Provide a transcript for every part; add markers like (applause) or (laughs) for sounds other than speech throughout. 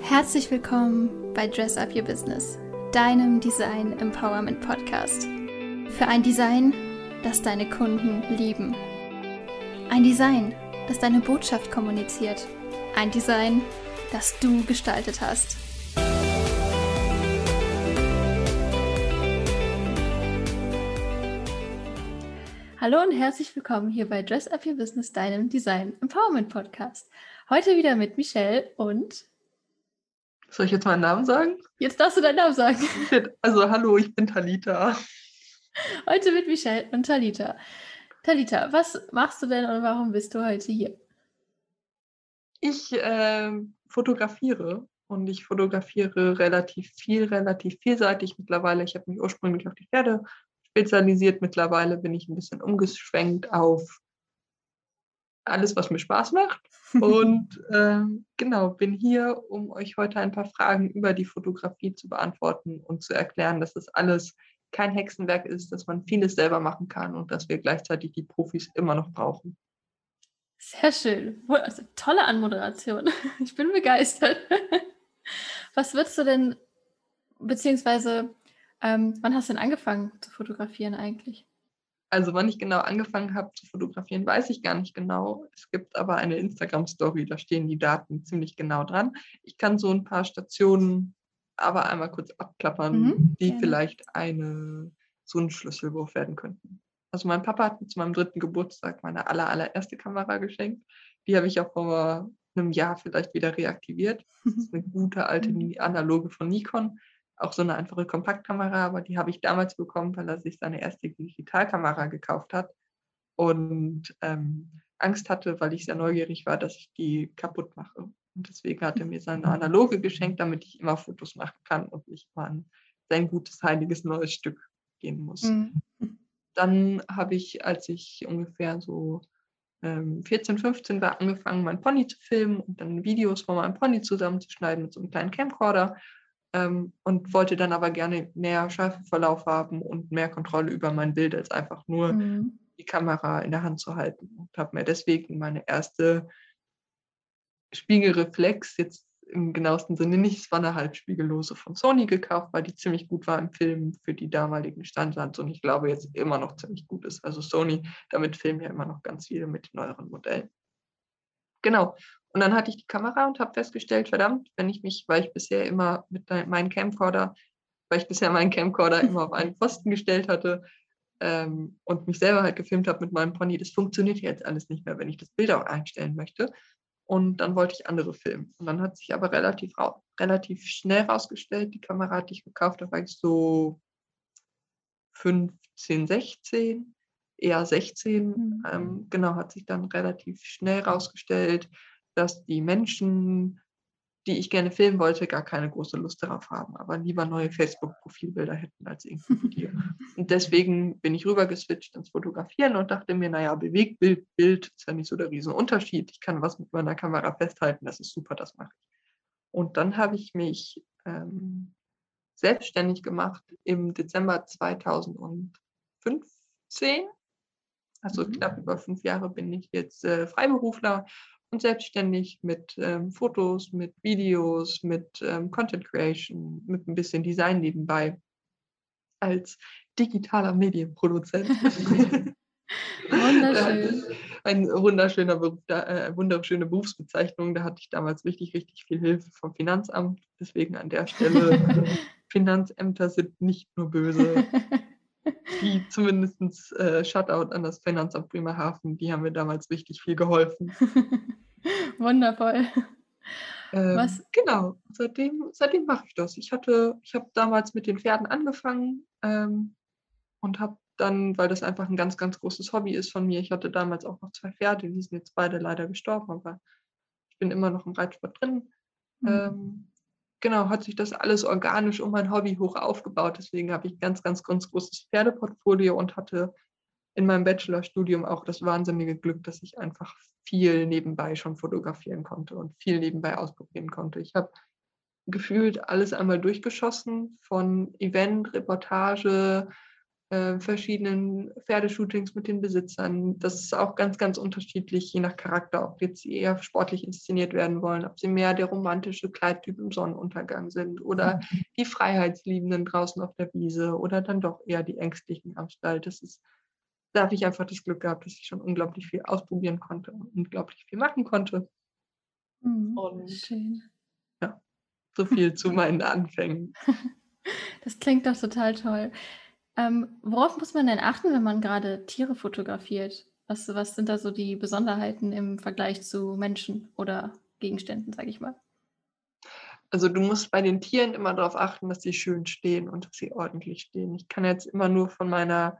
Herzlich willkommen bei Dress Up Your Business, deinem Design Empowerment Podcast. Für ein Design, das deine Kunden lieben. Ein Design, das deine Botschaft kommuniziert. Ein Design, das du gestaltet hast. Hallo und herzlich willkommen hier bei Dress Up Your Business, deinem Design Empowerment Podcast. Heute wieder mit Michelle und soll ich jetzt meinen Namen sagen? Jetzt darfst du deinen Namen sagen. (laughs) Also, hallo, ich bin Talita. Heute mit Michelle und Talita. Talita, was machst du denn und warum bist du heute hier? Ich äh, fotografiere und ich fotografiere relativ viel, relativ vielseitig mittlerweile. Ich habe mich ursprünglich auf die Pferde spezialisiert. Mittlerweile bin ich ein bisschen umgeschwenkt auf alles, was mir Spaß macht. Und (laughs) ähm, genau, bin hier, um euch heute ein paar Fragen über die Fotografie zu beantworten und zu erklären, dass das alles kein Hexenwerk ist, dass man vieles selber machen kann und dass wir gleichzeitig die Profis immer noch brauchen. Sehr schön. Also, tolle Anmoderation. (laughs) Ich bin begeistert. (laughs) Was würdest du denn, beziehungsweise, ähm, wann hast du denn angefangen zu fotografieren eigentlich? Also wann ich genau angefangen habe zu fotografieren, weiß ich gar nicht genau. Es gibt aber eine Instagram-Story, da stehen die Daten ziemlich genau dran. Ich kann so ein paar Stationen aber einmal kurz abklappern, mhm, die gerne. vielleicht eine, so ein Schlüsselwurf werden könnten. Also mein Papa hat mir zu meinem dritten Geburtstag meine aller, allererste Kamera geschenkt. Die habe ich auch vor einem Jahr vielleicht wieder reaktiviert. Das ist (laughs) eine gute alte mhm. analoge von Nikon auch so eine einfache Kompaktkamera, aber die habe ich damals bekommen, weil er sich seine erste Digitalkamera gekauft hat und ähm, Angst hatte, weil ich sehr neugierig war, dass ich die kaputt mache. Und deswegen hat er mir seine analoge geschenkt, damit ich immer Fotos machen kann und nicht mal an sein gutes, heiliges neues Stück gehen muss. Mhm. Dann habe ich, als ich ungefähr so ähm, 14, 15 war, angefangen, mein Pony zu filmen und dann Videos von meinem Pony zusammenzuschneiden mit so einem kleinen Camcorder ähm, und wollte dann aber gerne mehr Schärfeverlauf haben und mehr Kontrolle über mein Bild, als einfach nur mhm. die Kamera in der Hand zu halten. Und habe mir deswegen meine erste Spiegelreflex, jetzt im genauesten Sinne nicht, es war eine halbspiegellose von Sony gekauft, weil die ziemlich gut war im Film für die damaligen Standards und ich glaube jetzt immer noch ziemlich gut ist. Also Sony, damit filmen ja immer noch ganz viele mit den neueren Modellen. Genau. Und dann hatte ich die Kamera und habe festgestellt, verdammt, wenn ich mich, weil ich bisher immer mit meinem Camcorder, weil ich bisher meinen Camcorder immer auf einen Pfosten gestellt hatte ähm, und mich selber halt gefilmt habe mit meinem Pony, das funktioniert jetzt alles nicht mehr, wenn ich das Bild auch einstellen möchte. Und dann wollte ich andere filmen. Und dann hat sich aber relativ, relativ schnell rausgestellt, die Kamera, die ich gekauft habe, war ich so 15, 16, eher 16. Mhm. Ähm, genau, hat sich dann relativ schnell rausgestellt, dass die Menschen, die ich gerne filmen wollte, gar keine große Lust darauf haben, aber lieber neue Facebook-Profilbilder hätten als irgendwie Video. (laughs) und deswegen bin ich rübergeswitcht ins Fotografieren und dachte mir, naja, Bewegtbild, Bild ist ja nicht so der Riesenunterschied. Ich kann was mit meiner Kamera festhalten, das ist super, das mache ich. Und dann habe ich mich ähm, selbstständig gemacht im Dezember 2015. Also mhm. knapp über fünf Jahre bin ich jetzt äh, Freiberufler und selbstständig mit ähm, Fotos, mit Videos, mit ähm, Content Creation, mit ein bisschen Design nebenbei als digitaler Medienproduzent. (laughs) Wunderschön. (laughs) Ein wunderschöner Beruf, äh, wunderschöne Berufsbezeichnung. Da hatte ich damals richtig, richtig viel Hilfe vom Finanzamt. Deswegen an der Stelle, (laughs) Finanzämter sind nicht nur böse (laughs) die zumindest äh, Shutout an das Finanzamt Bremerhaven, die haben mir damals richtig viel geholfen. (laughs) Wundervoll. Ähm, Was? Genau, seitdem, seitdem mache ich das. Ich hatte, ich habe damals mit den Pferden angefangen ähm, und habe dann, weil das einfach ein ganz, ganz großes Hobby ist von mir, ich hatte damals auch noch zwei Pferde, die sind jetzt beide leider gestorben, aber ich bin immer noch im Reitsport drin. Mhm. Ähm, genau, hat sich das alles organisch um mein Hobby hoch aufgebaut. Deswegen habe ich ein ganz, ganz, ganz großes Pferdeportfolio und hatte in meinem Bachelorstudium auch das wahnsinnige Glück, dass ich einfach viel nebenbei schon fotografieren konnte und viel nebenbei ausprobieren konnte. Ich habe gefühlt alles einmal durchgeschossen, von Event, Reportage, äh, verschiedenen Pferdeshootings mit den Besitzern. Das ist auch ganz, ganz unterschiedlich, je nach Charakter, ob jetzt sie eher sportlich inszeniert werden wollen, ob sie mehr der romantische Kleidtyp im Sonnenuntergang sind oder mhm. die Freiheitsliebenden draußen auf der Wiese oder dann doch eher die Ängstlichen am Stall. Das ist, da habe ich einfach das Glück gehabt, dass ich schon unglaublich viel ausprobieren konnte und unglaublich viel machen konnte. Mhm, und schön. Ja, so viel zu meinen Anfängen. (laughs) Das klingt doch total toll. Ähm, worauf muss man denn achten, wenn man gerade Tiere fotografiert? Was, was sind da so die Besonderheiten im Vergleich zu Menschen oder Gegenständen, sage ich mal? Also du musst bei den Tieren immer darauf achten, dass sie schön stehen und dass sie ordentlich stehen. Ich kann jetzt immer nur von meiner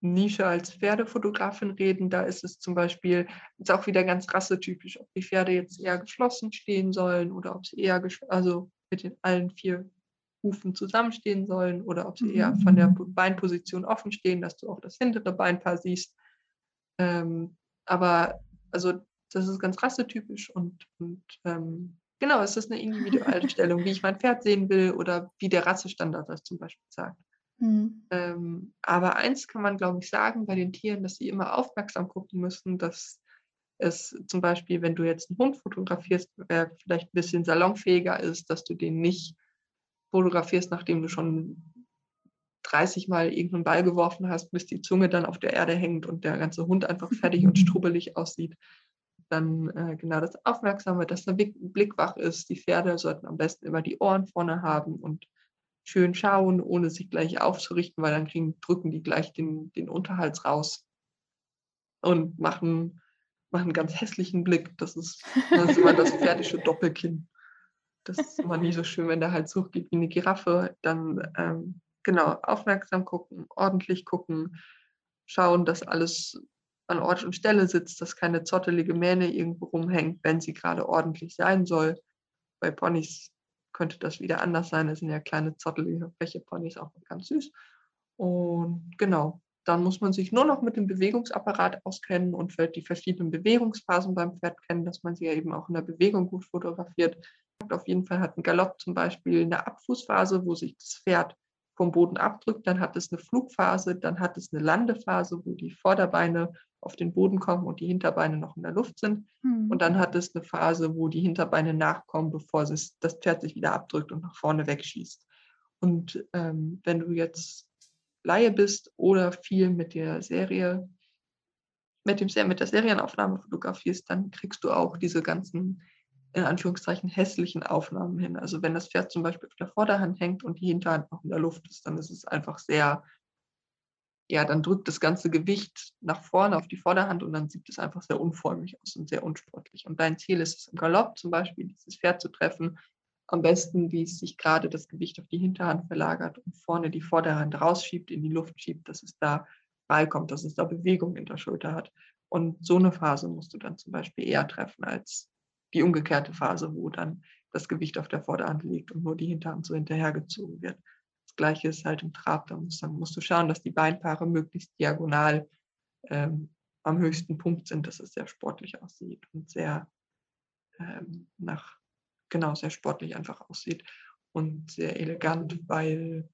Nische als Pferdefotografin reden. Da ist es zum Beispiel ist auch wieder ganz rassetypisch, ob die Pferde jetzt eher geschlossen stehen sollen oder ob sie eher, also mit den allen vier Hufen zusammenstehen sollen oder ob sie eher von der mhm. Beinposition offen stehen, dass du auch das hintere Beinpaar siehst. Ähm, aber also das ist ganz rassetypisch und, und ähm, genau, es ist eine individuelle (laughs) Stellung, wie ich mein Pferd sehen will oder wie der Rassestandard das zum Beispiel sagt. Mhm. Ähm, aber eins kann man, glaube ich, sagen bei den Tieren, dass sie immer aufmerksam gucken müssen, dass es zum Beispiel, wenn du jetzt einen Hund fotografierst, der vielleicht ein bisschen salonfähiger ist, dass du den nicht fotografierst, nachdem du schon 30 Mal irgendeinen Ball geworfen hast, bis die Zunge dann auf der Erde hängt und der ganze Hund einfach fertig und (laughs) strubbelig aussieht. Dann äh, genau das Aufmerksame, dass der Blick wach ist. Die Pferde sollten am besten immer die Ohren vorne haben und schön schauen, ohne sich gleich aufzurichten, weil dann kriegen, drücken die gleich den, den Unterhals raus und machen, machen einen ganz hässlichen Blick. Das ist, das ist immer das (laughs) pferdische Doppelkinn. Das ist immer nie so schön, wenn der Hals hochgeht wie eine Giraffe. Dann ähm, genau aufmerksam gucken, ordentlich gucken, schauen, dass alles an Ort und Stelle sitzt, dass keine zottelige Mähne irgendwo rumhängt, wenn sie gerade ordentlich sein soll. Bei Ponys könnte das wieder anders sein. Das sind ja kleine zottelige Fläche-Ponys, auch ganz süß. Und genau, dann muss man sich nur noch mit dem Bewegungsapparat auskennen und die verschiedenen Bewegungsphasen beim Pferd kennen, dass man sie ja eben auch in der Bewegung gut fotografiert. Auf jeden Fall hat ein Galopp zum Beispiel eine Abfußphase, wo sich das Pferd vom Boden abdrückt, dann hat es eine Flugphase, dann hat es eine Landephase, wo die Vorderbeine auf den Boden kommen und die Hinterbeine noch in der Luft sind. Hm. Und dann hat es eine Phase, wo die Hinterbeine nachkommen, bevor das Pferd sich wieder abdrückt und nach vorne wegschießt. Und ähm, wenn du jetzt Laie bist oder viel mit der Serie, mit, dem, mit der Serienaufnahme fotografierst, dann kriegst du auch diese ganzen in Anführungszeichen hässlichen Aufnahmen hin. Also wenn das Pferd zum Beispiel auf der Vorderhand hängt und die Hinterhand noch in der Luft ist, dann ist es einfach sehr, ja, dann drückt das ganze Gewicht nach vorne auf die Vorderhand und dann sieht es einfach sehr unförmig aus und sehr unsportlich. Und dein Ziel ist es im Galopp zum Beispiel, dieses Pferd zu treffen, am besten, wie es sich gerade das Gewicht auf die Hinterhand verlagert und vorne die Vorderhand rausschiebt, in die Luft schiebt, dass es da kommt, dass es da Bewegung in der Schulter hat. Und so eine Phase musst du dann zum Beispiel eher treffen als die umgekehrte Phase, wo dann das Gewicht auf der Vorderhand liegt und nur die Hinterhand so hinterhergezogen wird. Das gleiche ist halt im Trab, da musst, dann musst du schauen, dass die Beinpaare möglichst diagonal ähm, am höchsten Punkt sind, dass es sehr sportlich aussieht und sehr ähm, nach, genau, sehr sportlich einfach aussieht und sehr elegant, weil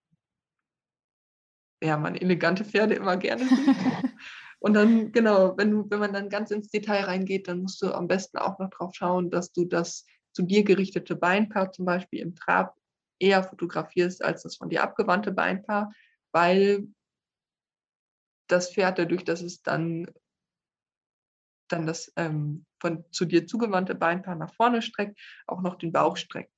ja, man elegante Pferde immer gerne sieht. (laughs) Und dann, genau, wenn, du, wenn man dann ganz ins Detail reingeht, dann musst du am besten auch noch drauf schauen, dass du das zu dir gerichtete Beinpaar zum Beispiel im Trab eher fotografierst als das von dir abgewandte Beinpaar, weil das Pferd dadurch, dass es dann, dann das ähm, von zu dir zugewandte Beinpaar nach vorne streckt, auch noch den Bauch streckt.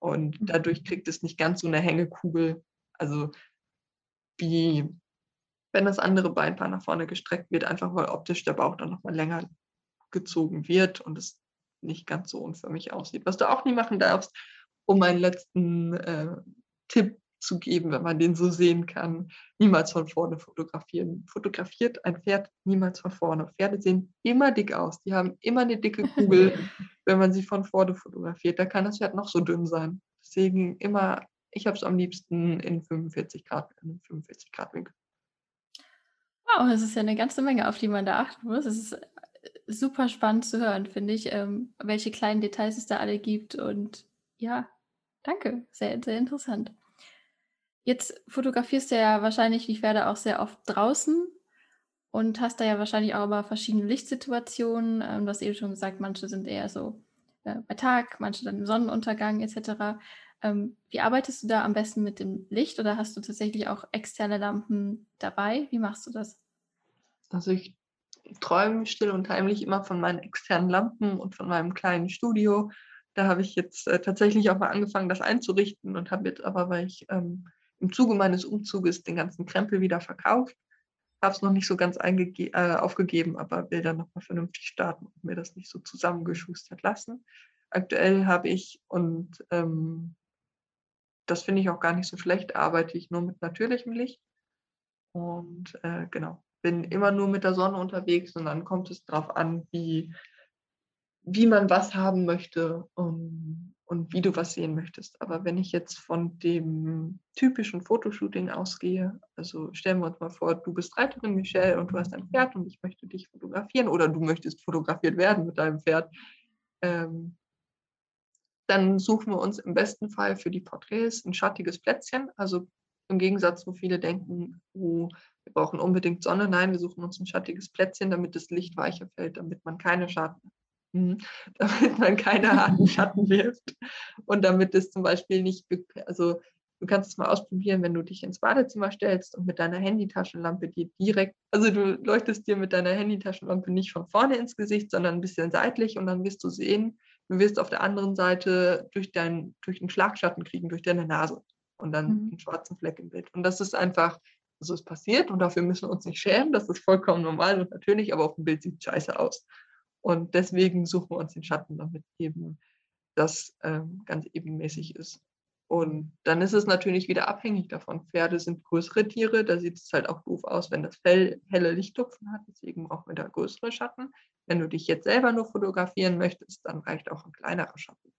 Und dadurch kriegt es nicht ganz so eine Hängekugel, also wie wenn das andere Beinpaar nach vorne gestreckt wird, einfach weil optisch der Bauch dann nochmal länger gezogen wird und es nicht ganz so unförmig aussieht. Was du auch nie machen darfst, um einen letzten äh, Tipp zu geben, wenn man den so sehen kann, niemals von vorne fotografieren. Fotografiert ein Pferd niemals von vorne. Pferde sehen immer dick aus. Die haben immer eine dicke (laughs) Kugel, wenn man sie von vorne fotografiert. Da kann das Pferd noch so dünn sein. Deswegen immer, ich habe es am liebsten in 45 Grad, in 45 Grad Winkel. Wow, das ist ja eine ganze Menge, auf die man da achten muss. Es ist äh, super spannend zu hören, finde ich, ähm, welche kleinen Details es da alle gibt. Und ja, danke, sehr, sehr interessant. Jetzt fotografierst du ja wahrscheinlich die Pferde auch sehr oft draußen und hast da ja wahrscheinlich auch aber verschiedene Lichtsituationen. Ähm, du hast eben schon gesagt, manche sind eher so äh, bei Tag, manche dann im Sonnenuntergang etc. Ähm, wie arbeitest du da am besten mit dem Licht oder hast du tatsächlich auch externe Lampen dabei? Wie machst du das? Also ich träume still und heimlich immer von meinen externen Lampen und von meinem kleinen Studio. Da habe ich jetzt äh, tatsächlich auch mal angefangen, das einzurichten und habe jetzt aber, weil ich ähm, im Zuge meines Umzuges den ganzen Krempel wieder verkauft. Habe es noch nicht so ganz äh, aufgegeben, aber will dann nochmal vernünftig starten und mir das nicht so zusammengeschustert lassen. Aktuell habe ich, und ähm, das finde ich auch gar nicht so schlecht, arbeite ich nur mit natürlichem Licht. Und äh, genau, bin immer nur mit der Sonne unterwegs und dann kommt es darauf an, wie, wie man was haben möchte. Und und wie du was sehen möchtest. Aber wenn ich jetzt von dem typischen Fotoshooting ausgehe, also stellen wir uns mal vor, du bist Reiterin, Michelle, und du hast ein Pferd und ich möchte dich fotografieren oder du möchtest fotografiert werden mit deinem Pferd, ähm, dann suchen wir uns im besten Fall für die Porträts ein schattiges Plätzchen. Also im Gegensatz, wo viele denken, oh, wir brauchen unbedingt Sonne. Nein, wir suchen uns ein schattiges Plätzchen, damit das Licht weicher fällt, damit man keine Schatten, Mhm. (laughs) damit man keine harten Schatten (laughs) wirft und damit es zum Beispiel nicht, also du kannst es mal ausprobieren, wenn du dich ins Badezimmer stellst und mit deiner Handytaschenlampe dir direkt, also du leuchtest dir mit deiner Handytaschenlampe nicht von vorne ins Gesicht, sondern ein bisschen seitlich und dann wirst du sehen, du wirst auf der anderen Seite durch, dein, durch einen Schlagschatten kriegen, durch deine Nase und dann mhm. einen schwarzen Fleck im Bild. Und das ist einfach, also es passiert und dafür müssen wir uns nicht schämen, das ist vollkommen normal und natürlich, aber auf dem Bild sieht scheiße aus. Und deswegen suchen wir uns den Schatten, damit eben das ähm, ganz ebenmäßig ist. Und dann ist es natürlich wieder abhängig davon. Pferde sind größere Tiere, da sieht es halt auch doof aus, wenn das Fell helle Lichttupfen hat, deswegen auch wieder größere Schatten. Wenn du dich jetzt selber nur fotografieren möchtest, dann reicht auch ein kleinerer Schatten.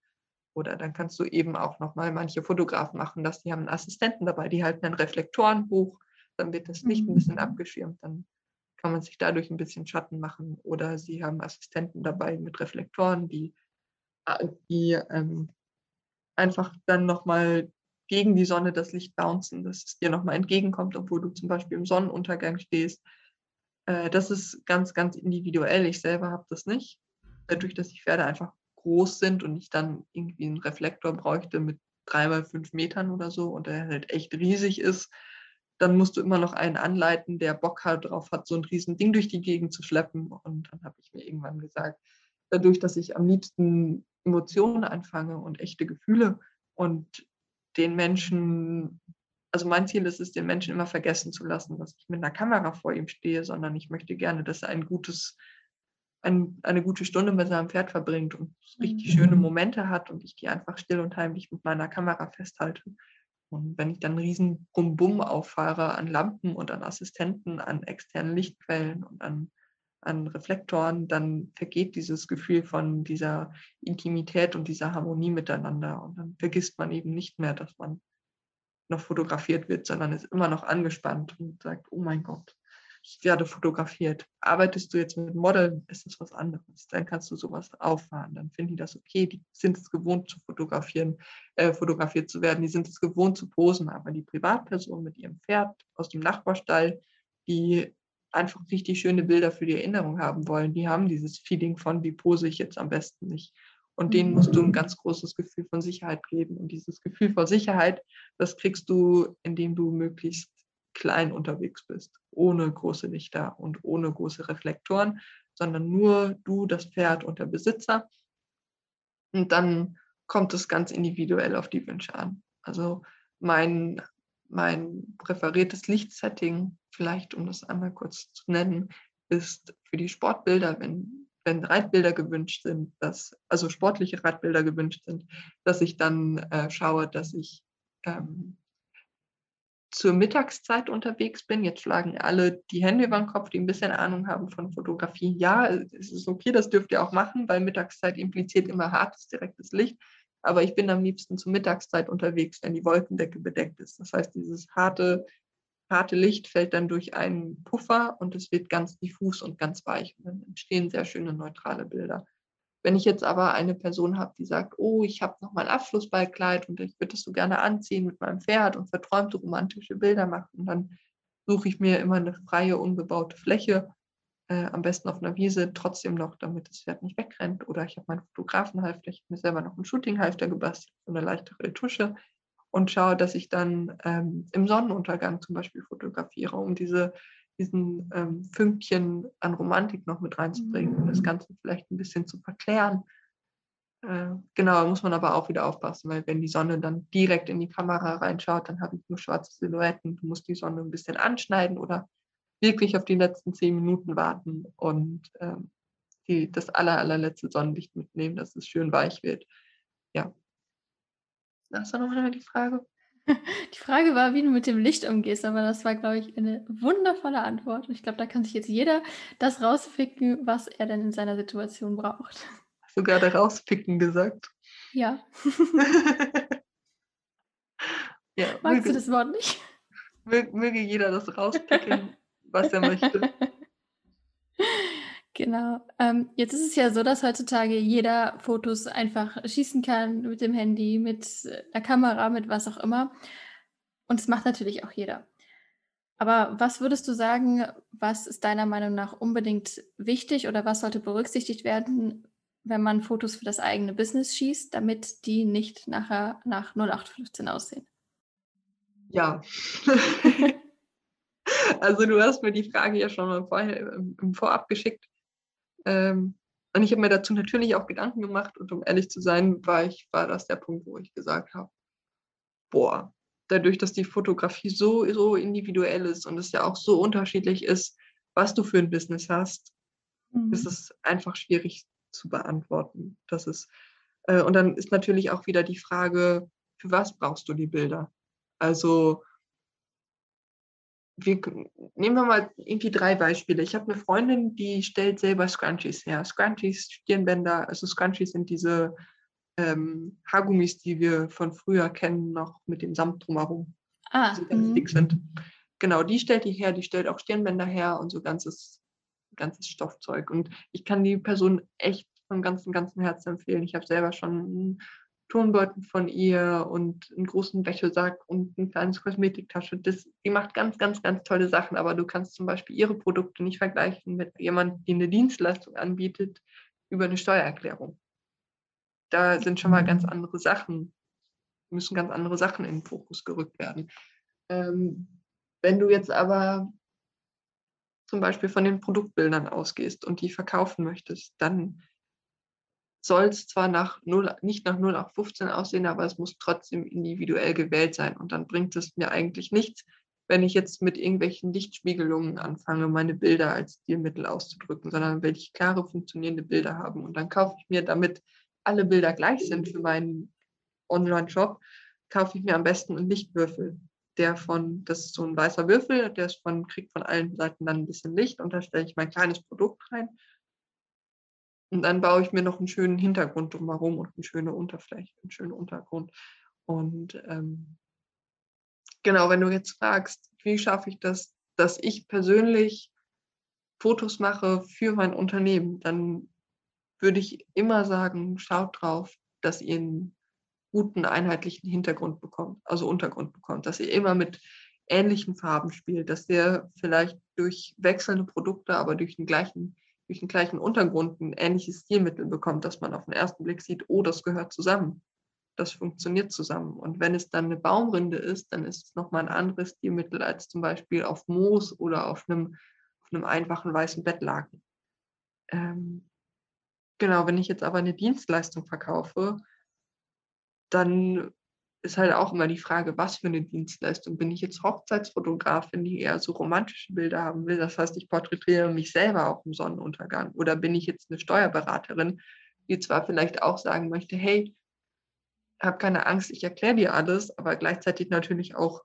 Oder dann kannst du eben auch nochmal manche Fotografen machen, dass die haben einen Assistenten dabei, die halten ein Reflektorenbuch, dann wird das Licht ein bisschen mhm. abgeschirmt, dann kann man sich dadurch ein bisschen Schatten machen. Oder sie haben Assistenten dabei mit Reflektoren, die, äh, die ähm, einfach dann nochmal gegen die Sonne das Licht bouncen, dass es dir nochmal entgegenkommt, obwohl du zum Beispiel im Sonnenuntergang stehst. Äh, das ist ganz, ganz individuell. Ich selber habe das nicht. Dadurch, dass die Pferde einfach groß sind und ich dann irgendwie einen Reflektor bräuchte mit drei mal fünf Metern oder so und der halt echt riesig ist, dann musst du immer noch einen anleiten, der Bock halt drauf hat, so ein riesen Ding durch die Gegend zu schleppen. Und dann habe ich mir irgendwann gesagt, dadurch, dass ich am liebsten Emotionen anfange und echte Gefühle und den Menschen, also mein Ziel ist es, den Menschen immer vergessen zu lassen, dass ich mit einer Kamera vor ihm stehe, sondern ich möchte gerne, dass er ein gutes, ein, eine gute Stunde mit seinem Pferd verbringt und richtig mhm. schöne Momente hat und ich die einfach still und heimlich mit meiner Kamera festhalte. Und wenn ich dann einen riesen Bum-Bum auffahre an Lampen und an Assistenten, an externen Lichtquellen und an, an Reflektoren, dann vergeht dieses Gefühl von dieser Intimität und dieser Harmonie miteinander. Und dann vergisst man eben nicht mehr, dass man noch fotografiert wird, sondern ist immer noch angespannt und sagt, oh mein Gott, ich werde fotografiert. Arbeitest du jetzt mit Model, ist das was anderes. Dann kannst du sowas auffahren. Dann finden die das okay. Die sind es gewohnt zu fotografieren, äh, fotografiert zu werden. Die sind es gewohnt zu posen. Aber die Privatperson mit ihrem Pferd aus dem Nachbarstall, die einfach richtig schöne Bilder für die Erinnerung haben wollen, die haben dieses Feeling von, wie pose ich jetzt am besten nicht. Und denen musst du ein ganz großes Gefühl von Sicherheit geben. Und dieses Gefühl von Sicherheit, das kriegst du, indem du möglichst klein unterwegs bist, ohne große Lichter und ohne große Reflektoren, sondern nur du, das Pferd und der Besitzer. Und dann kommt es ganz individuell auf die Wünsche an. Also mein, mein präferiertes Lichtsetting, vielleicht um das einmal kurz zu nennen, ist für die Sportbilder, wenn, wenn Reitbilder gewünscht sind, dass, also sportliche Reitbilder gewünscht sind, dass ich dann äh, schaue, dass ich ähm, zur Mittagszeit unterwegs bin. Jetzt schlagen alle die Hände über den Kopf, die ein bisschen Ahnung haben von Fotografie. Ja, es ist okay, das dürft ihr auch machen, weil Mittagszeit impliziert immer hartes, direktes Licht. Aber ich bin am liebsten zur Mittagszeit unterwegs, wenn die Wolkendecke bedeckt ist. Das heißt, dieses harte, harte Licht fällt dann durch einen Puffer und es wird ganz diffus und ganz weich. Und dann entstehen sehr schöne neutrale Bilder. Wenn ich jetzt aber eine Person habe, die sagt, oh, ich habe noch mein Abschlussballkleid und ich würde es so gerne anziehen mit meinem Pferd und verträumte romantische Bilder machen, dann suche ich mir immer eine freie, unbebaute Fläche, äh, am besten auf einer Wiese, trotzdem noch, damit das Pferd nicht wegrennt. Oder ich habe meinen Fotografenhalfter, ich habe mir selber noch einen Shootinghalfter gebastelt, so eine leichtere Tusche und schaue, dass ich dann ähm, im Sonnenuntergang zum Beispiel fotografiere, um diese, diesen ähm, Fünkchen an Romantik noch mit reinzubringen und das mhm. Ganze vielleicht ein bisschen zu verklären. Äh, genau, muss man aber auch wieder aufpassen, weil wenn die Sonne dann direkt in die Kamera reinschaut, dann habe ich nur schwarze Silhouetten. Du musst die Sonne ein bisschen anschneiden oder wirklich auf die letzten zehn Minuten warten und ähm, die, das aller, allerletzte Sonnenlicht mitnehmen, dass es schön weich wird. Ja, das war nochmal die Frage. Die Frage war, wie du mit dem Licht umgehst, aber das war, glaube ich, eine wundervolle Antwort. Und ich glaube, da kann sich jetzt jeder das rauspicken, was er denn in seiner Situation braucht. Hast du gerade rauspicken gesagt? Ja. (laughs) ja Magst möge, du das Wort nicht? Möge jeder das rauspicken, was er möchte. (laughs) Genau. Ähm, jetzt ist es ja so, dass heutzutage jeder Fotos einfach schießen kann mit dem Handy, mit der Kamera, mit was auch immer. Und das macht natürlich auch jeder. Aber was würdest du sagen, was ist deiner Meinung nach unbedingt wichtig oder was sollte berücksichtigt werden, wenn man Fotos für das eigene Business schießt, damit die nicht nachher nach 0815 aussehen? Ja. (laughs) also du hast mir die Frage ja schon mal vorher im Vorab geschickt. Ähm, und ich habe mir dazu natürlich auch Gedanken gemacht und um ehrlich zu sein, war, ich, war das der Punkt, wo ich gesagt habe, boah, dadurch, dass die Fotografie so, so individuell ist und es ja auch so unterschiedlich ist, was du für ein Business hast, mhm. ist es einfach schwierig zu beantworten. Das ist, äh, und dann ist natürlich auch wieder die Frage, für was brauchst du die Bilder? Also wir, nehmen wir mal irgendwie drei Beispiele. Ich habe eine Freundin, die stellt selber Scrunchies her. Scrunchies, Stirnbänder, also Scrunchies sind diese ähm, Haargummis, die wir von früher kennen, noch mit dem Samt drumherum. Ah, die ganz dick sind. Genau, die stellt die her, die stellt auch Stirnbänder her und so ganzes, ganzes Stoffzeug. Und ich kann die Person echt von ganzem, ganzem Herzen empfehlen. Ich habe selber schon Turnbeutel von ihr und einen großen Wäschesack und ein kleines Kosmetiktasche. Das, die macht ganz, ganz, ganz tolle Sachen, aber du kannst zum Beispiel ihre Produkte nicht vergleichen mit jemandem, die eine Dienstleistung anbietet über eine Steuererklärung. Da sind schon mal ganz andere Sachen, müssen ganz andere Sachen in den Fokus gerückt werden. Ähm, wenn du jetzt aber zum Beispiel von den Produktbildern ausgehst und die verkaufen möchtest, dann soll es zwar nach 0, nicht nach 0815 aussehen, aber es muss trotzdem individuell gewählt sein. Und dann bringt es mir eigentlich nichts, wenn ich jetzt mit irgendwelchen Lichtspiegelungen anfange, meine Bilder als Stilmittel auszudrücken, sondern will ich klare, funktionierende Bilder haben. Und dann kaufe ich mir, damit alle Bilder gleich sind für meinen Online-Shop, kaufe ich mir am besten einen Lichtwürfel. Der von, das ist so ein weißer Würfel, der ist von, kriegt von allen Seiten dann ein bisschen Licht und da stelle ich mein kleines Produkt rein und dann baue ich mir noch einen schönen Hintergrund drumherum und eine schöne Unterfläche, einen schönen Untergrund. Und ähm, genau, wenn du jetzt fragst, wie schaffe ich das, dass ich persönlich Fotos mache für mein Unternehmen, dann würde ich immer sagen, schaut drauf, dass ihr einen guten einheitlichen Hintergrund bekommt, also Untergrund bekommt, dass ihr immer mit ähnlichen Farben spielt, dass ihr vielleicht durch wechselnde Produkte, aber durch den gleichen durch den gleichen Untergrund ein ähnliches Stilmittel bekommt, dass man auf den ersten Blick sieht, oh, das gehört zusammen. Das funktioniert zusammen. Und wenn es dann eine Baumrinde ist, dann ist es nochmal ein anderes Stilmittel als zum Beispiel auf Moos oder auf einem, auf einem einfachen weißen Bettlaken. Ähm, genau, wenn ich jetzt aber eine Dienstleistung verkaufe, dann ist halt auch immer die Frage, was für eine Dienstleistung. Bin ich jetzt Hochzeitsfotografin, die eher so romantische Bilder haben will? Das heißt, ich porträtiere mich selber auf dem Sonnenuntergang. Oder bin ich jetzt eine Steuerberaterin, die zwar vielleicht auch sagen möchte, hey, hab keine Angst, ich erkläre dir alles, aber gleichzeitig natürlich auch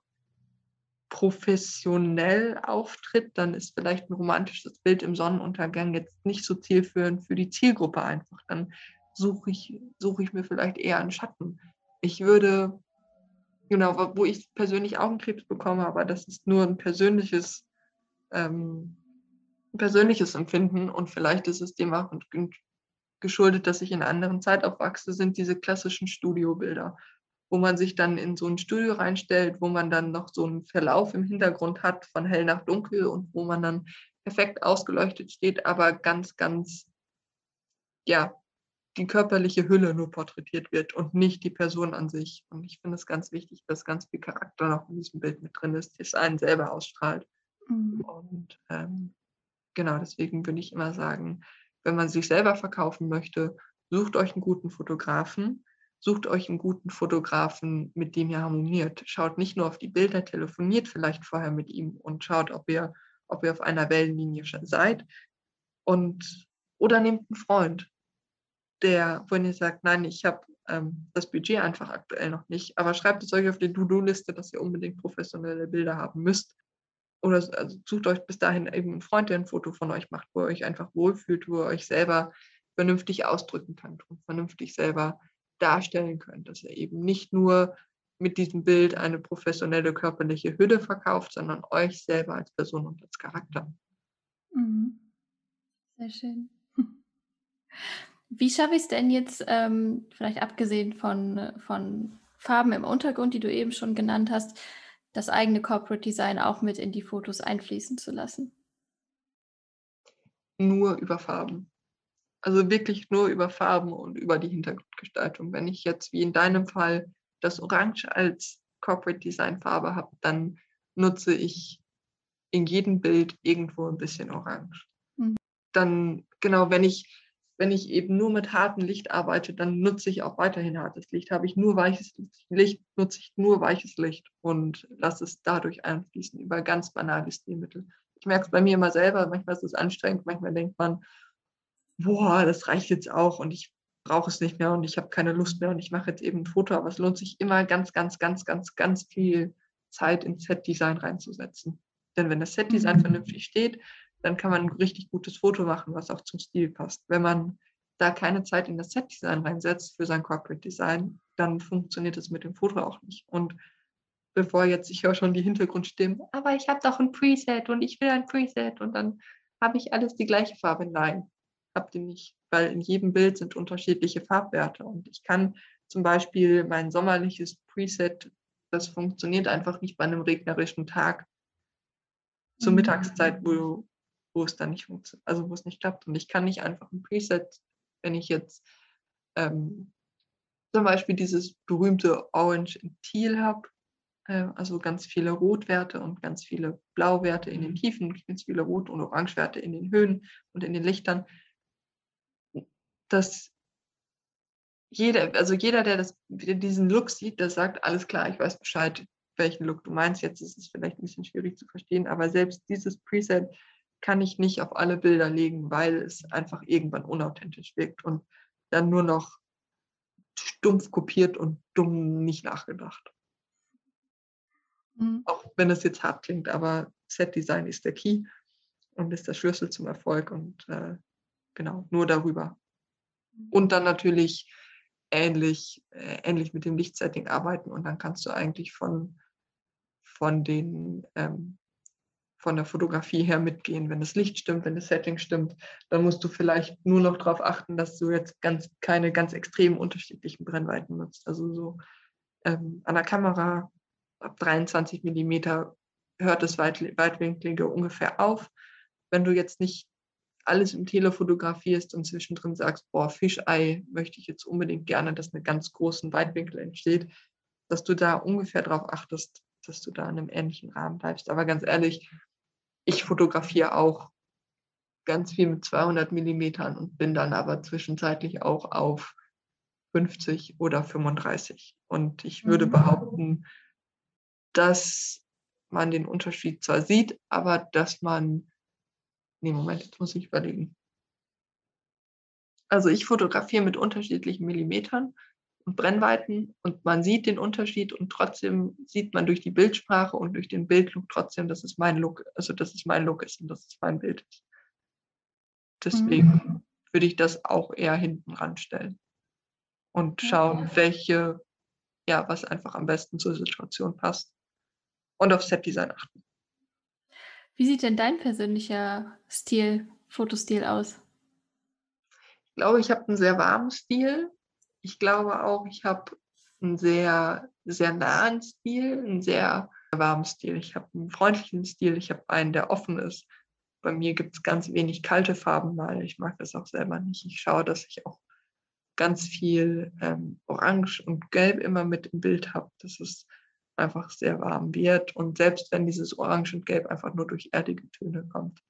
professionell auftritt, dann ist vielleicht ein romantisches Bild im Sonnenuntergang jetzt nicht so zielführend für die Zielgruppe einfach. Dann suche ich, suche ich mir vielleicht eher einen Schatten. Ich würde Genau, wo ich persönlich auch einen Krebs bekomme, aber das ist nur ein persönliches, ähm, persönliches Empfinden und vielleicht ist es dem auch geschuldet, dass ich in einer anderen Zeit aufwachse, sind diese klassischen Studiobilder, wo man sich dann in so ein Studio reinstellt, wo man dann noch so einen Verlauf im Hintergrund hat von hell nach dunkel und wo man dann perfekt ausgeleuchtet steht, aber ganz, ganz, ja, die körperliche Hülle nur porträtiert wird und nicht die Person an sich. Und ich finde es ganz wichtig, dass ganz viel Charakter noch in diesem Bild mit drin ist, das einen selber ausstrahlt. Mhm. Und ähm, genau deswegen würde ich immer sagen, wenn man sich selber verkaufen möchte, sucht euch einen guten Fotografen, sucht euch einen guten Fotografen, mit dem ihr harmoniert. Schaut nicht nur auf die Bilder, telefoniert vielleicht vorher mit ihm und schaut, ob ihr, ob ihr auf einer Wellenlinie seid. Und, oder nehmt einen Freund, der, wenn ihr sagt, nein, ich habe ähm, das Budget einfach aktuell noch nicht, aber schreibt es euch auf die To-Do-Liste, dass ihr unbedingt professionelle Bilder haben müsst. Oder also sucht euch bis dahin eben einen Freund, der ein Foto von euch macht, wo ihr euch einfach wohlfühlt, wo ihr euch selber vernünftig ausdrücken könnt und vernünftig selber darstellen könnt, dass ihr eben nicht nur mit diesem Bild eine professionelle körperliche Hülle verkauft, sondern euch selber als Person und als Charakter. Mhm. Sehr schön. (laughs) Wie schaffe ich es denn jetzt, ähm, vielleicht abgesehen von, von Farben im Untergrund, die du eben schon genannt hast, das eigene Corporate Design auch mit in die Fotos einfließen zu lassen? Nur über Farben. Also wirklich nur über Farben und über die Hintergrundgestaltung. Wenn ich jetzt wie in deinem Fall das Orange als Corporate Design Farbe habe, dann nutze ich in jedem Bild irgendwo ein bisschen Orange. Mhm. Dann, genau, wenn ich wenn ich eben nur mit hartem Licht arbeite, dann nutze ich auch weiterhin hartes Licht. Habe ich nur weiches Licht, nutze ich nur weiches Licht und lasse es dadurch einfließen über ganz banale Stilmittel. Ich merke es bei mir immer selber, manchmal ist es anstrengend, manchmal denkt man, boah, das reicht jetzt auch und ich brauche es nicht mehr und ich habe keine Lust mehr und ich mache jetzt eben ein Foto, aber es lohnt sich immer ganz, ganz, ganz, ganz, ganz viel Zeit ins Set-Design reinzusetzen. Denn wenn das Set-Design mhm. vernünftig steht, dann kann man ein richtig gutes Foto machen, was auch zum Stil passt. Wenn man da keine Zeit in das Set-Design reinsetzt für sein Corporate Design, dann funktioniert es mit dem Foto auch nicht. Und bevor jetzt ich höre schon die Hintergrundstimmen, aber ich habe doch ein Preset und ich will ein Preset und dann habe ich alles die gleiche Farbe. Nein, habt ihr nicht, weil in jedem Bild sind unterschiedliche Farbwerte und ich kann zum Beispiel mein sommerliches Preset, das funktioniert einfach nicht bei einem regnerischen Tag zur mhm. Mittagszeit, wo, wo es dann nicht funktioniert, also wo es nicht klappt. Und ich kann nicht einfach ein Preset, wenn ich jetzt ähm, zum Beispiel dieses berühmte Orange in Teal habe, äh, also ganz viele Rotwerte und ganz viele Blauwerte in den mhm. Tiefen, ganz viele Rot- und Orangewerte in den Höhen und in den Lichtern, dass jeder, also jeder, der das, diesen Look sieht, der sagt, alles klar, ich weiß Bescheid, welchen Look du meinst. Jetzt ist es vielleicht ein bisschen schwierig zu verstehen, aber selbst dieses Preset kann ich nicht auf alle Bilder legen, weil es einfach irgendwann unauthentisch wirkt und dann nur noch stumpf kopiert und dumm nicht nachgedacht. Mhm. Auch wenn es jetzt hart klingt, aber Set-Design ist der Key und ist der Schlüssel zum Erfolg und äh, genau, nur darüber. Mhm. Und dann natürlich ähnlich, äh, ähnlich mit dem Lichtsetting arbeiten und dann kannst du eigentlich von, von den ähm, von der Fotografie her mitgehen. Wenn das Licht stimmt, wenn das Setting stimmt, dann musst du vielleicht nur noch darauf achten, dass du jetzt ganz keine ganz extrem unterschiedlichen Brennweiten nutzt. Also so ähm, an der Kamera ab 23 mm hört das Weit Weitwinklige ungefähr auf. Wenn du jetzt nicht alles im Tele fotografierst und zwischendrin sagst, boah, Fischei möchte ich jetzt unbedingt gerne, dass eine ganz großen Weitwinkel entsteht, dass du da ungefähr darauf achtest, dass du da in einem ähnlichen Rahmen bleibst. Aber ganz ehrlich, ich fotografiere auch ganz viel mit 200 Millimetern und bin dann aber zwischenzeitlich auch auf 50 oder 35. Und ich würde mhm. behaupten, dass man den Unterschied zwar sieht, aber dass man, nee, Moment, jetzt muss ich überlegen. Also ich fotografiere mit unterschiedlichen Millimetern und Brennweiten und man sieht den Unterschied und trotzdem sieht man durch die Bildsprache und durch den Bildlook trotzdem, dass es mein Look, also dass es mein Look ist und dass es mein Bild ist. Deswegen mhm. würde ich das auch eher hinten ranstellen und schauen, welche, ja, was einfach am besten zur Situation passt und auf Setdesign achten. Wie sieht denn dein persönlicher Stil, Fotostil aus? glaube, ich habe einen sehr warmen Stil. Ich glaube auch, ich habe einen sehr, sehr nahen Stil, einen sehr warmen Stil. Ich habe einen freundlichen Stil. Ich habe einen, der offen ist. Bei mir gibt es ganz wenig kalte Farben, weil ich mag das auch selber nicht. Ich schaue, dass ich auch ganz viel ähm, Orange und Gelb immer mit im Bild habe, dass es einfach sehr warm wird. Und selbst wenn dieses Orange und Gelb einfach nur durch erdige Töne kommt,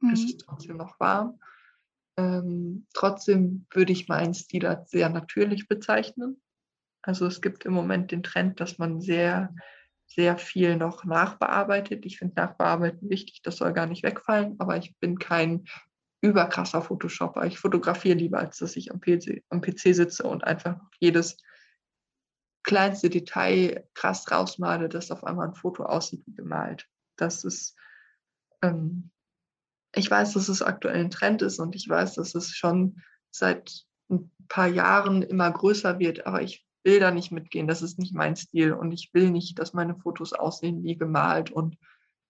mhm. ist es trotzdem noch warm. Ähm, trotzdem würde ich meinen Stil als sehr natürlich bezeichnen. Also es gibt im Moment den Trend, dass man sehr, sehr viel noch nachbearbeitet. Ich finde Nachbearbeiten wichtig, das soll gar nicht wegfallen, aber ich bin kein überkrasser Photoshopper. Ich fotografiere lieber, als dass ich am PC, am PC sitze und einfach jedes kleinste Detail krass rausmale, dass auf einmal ein Foto aussieht wie gemalt. Das ist ähm, ich weiß, dass es aktuell ein Trend ist und ich weiß, dass es schon seit ein paar Jahren immer größer wird, aber ich will da nicht mitgehen. Das ist nicht mein Stil und ich will nicht, dass meine Fotos aussehen wie gemalt und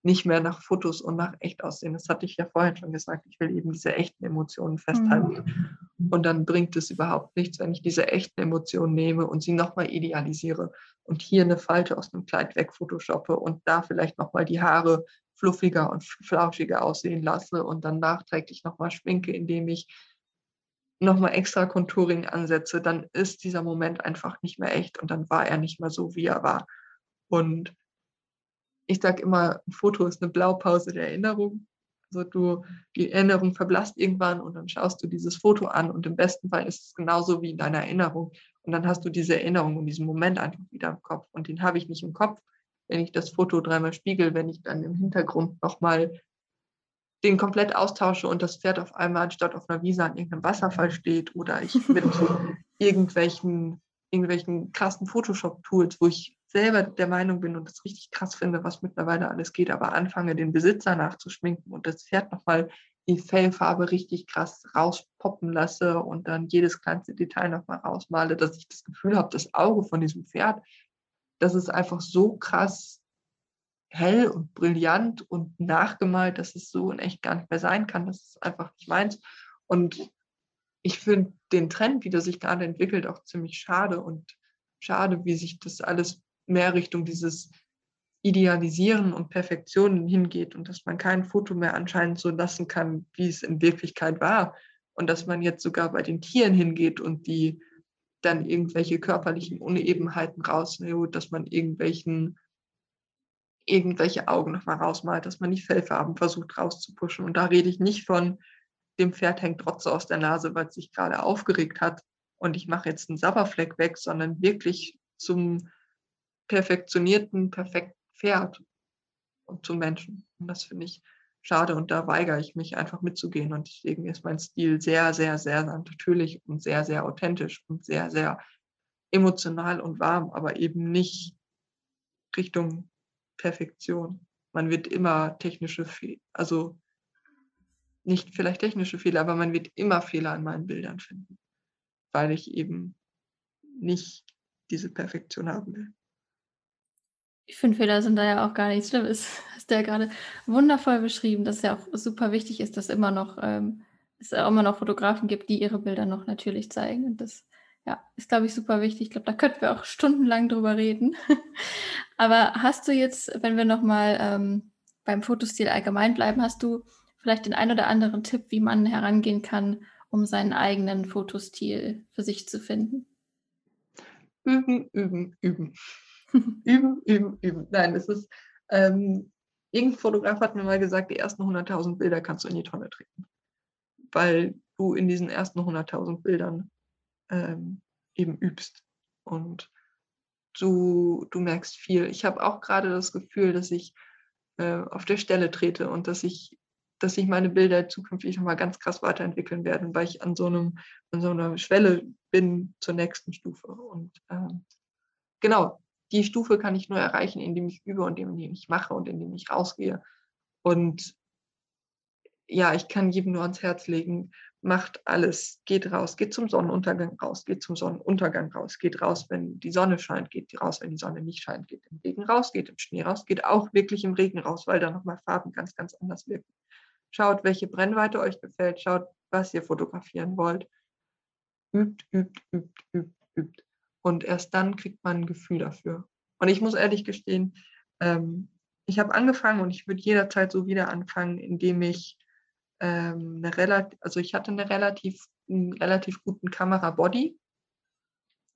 nicht mehr nach Fotos und nach echt aussehen. Das hatte ich ja vorhin schon gesagt. Ich will eben diese echten Emotionen festhalten. Mhm. Und dann bringt es überhaupt nichts, wenn ich diese echten Emotionen nehme und sie nochmal idealisiere und hier eine Falte aus einem Kleid wegphotoshoppe und da vielleicht nochmal die Haare fluffiger und flauschiger aussehen lasse und dann nachträglich nochmal schminke, indem ich nochmal extra Contouring ansetze, dann ist dieser Moment einfach nicht mehr echt und dann war er nicht mehr so, wie er war. Und ich sage immer, ein Foto ist eine Blaupause der Erinnerung. Also du, die Erinnerung verblasst irgendwann und dann schaust du dieses Foto an und im besten Fall ist es genauso wie in deiner Erinnerung. Und dann hast du diese Erinnerung und diesen Moment einfach wieder im Kopf. Und den habe ich nicht im Kopf, wenn ich das Foto dreimal spiegel, wenn ich dann im Hintergrund nochmal den komplett austausche und das Pferd auf einmal anstatt auf einer Wiese an irgendeinem Wasserfall steht oder ich (laughs) mit irgendwelchen, irgendwelchen krassen Photoshop-Tools, wo ich selber der Meinung bin und das richtig krass finde, was mittlerweile alles geht, aber anfange, den Besitzer nachzuschminken und das Pferd nochmal die Fellfarbe richtig krass rauspoppen lasse und dann jedes kleinste Detail nochmal rausmale, dass ich das Gefühl habe, das Auge von diesem Pferd das ist einfach so krass hell und brillant und nachgemalt, dass es so in echt gar nicht mehr sein kann. Das ist einfach nicht meins. Und ich finde den Trend, wie der sich gerade entwickelt, auch ziemlich schade und schade, wie sich das alles mehr Richtung dieses Idealisieren und Perfektionen hingeht und dass man kein Foto mehr anscheinend so lassen kann, wie es in Wirklichkeit war. Und dass man jetzt sogar bei den Tieren hingeht und die dann irgendwelche körperlichen Unebenheiten rausnimmt, dass man irgendwelchen irgendwelche Augen nochmal rausmalt, dass man die Fellfarben versucht rauszupuschen. Und da rede ich nicht von, dem Pferd hängt Rotze aus der Nase, weil es sich gerade aufgeregt hat und ich mache jetzt einen Sabberfleck weg, sondern wirklich zum perfektionierten, perfekten Pferd und zum Menschen. Und das finde ich schade und da weigere ich mich einfach mitzugehen und deswegen ist mein Stil sehr, sehr, sehr natürlich und sehr, sehr authentisch und sehr, sehr emotional und warm, aber eben nicht Richtung Perfektion. Man wird immer technische Fehler, also nicht vielleicht technische Fehler, aber man wird immer Fehler an meinen Bildern finden, weil ich eben nicht diese Perfektion haben will. Ich finde, Fehler sind da ja auch gar nichts Schlimmes. (laughs) Hast du ja gerade wundervoll beschrieben, dass es ja auch super wichtig ist, dass immer noch, ähm, es auch immer noch Fotografen gibt, die ihre Bilder noch natürlich zeigen. Und das ja, ist, glaube ich, super wichtig. Ich glaube, da könnten wir auch stundenlang drüber reden. (laughs) Aber hast du jetzt, wenn wir nochmal ähm, beim Fotostil allgemein bleiben, hast du vielleicht den ein oder anderen Tipp, wie man herangehen kann, um seinen eigenen Fotostil für sich zu finden? Üben, üben, üben (laughs) üben, üben, üben. Nein, es ist, ähm, irgendein Fotograf hat mir mal gesagt, die ersten 100.000 Bilder kannst du in die Tonne treten. Weil du in diesen ersten 100.000 Bildern ähm, eben übst. Und du, du merkst viel. Ich habe auch gerade das Gefühl, dass ich äh, auf der Stelle trete und dass ich, dass sich meine Bilder zukünftig nochmal ganz krass weiterentwickeln werden, weil ich an so einem, an so einer Schwelle bin zur nächsten Stufe. Und ähm, genau, die Stufe kann ich nur erreichen, indem ich übe und indem ich mache und indem ich rausgehe. Und ja, ich kann jedem nur ans Herz legen, macht alles, geht raus, geht zum Sonnenuntergang raus, geht zum Sonnenuntergang raus, geht raus, wenn die Sonne scheint, geht raus, wenn die Sonne nicht scheint, geht im Regen raus, geht im Schnee raus, geht auch wirklich im Regen raus, weil da nochmal Farben ganz, ganz anders wirken. Schaut, welche Brennweite euch gefällt, schaut, was ihr fotografieren wollt. Übt, übt, übt, übt, übt. Und erst dann kriegt man ein Gefühl dafür. Und ich muss ehrlich gestehen, ähm, ich habe angefangen und ich würde jederzeit so wieder anfangen, indem ich ähm, eine relativ, also ich hatte eine relativ, einen relativ guten Kamerabody.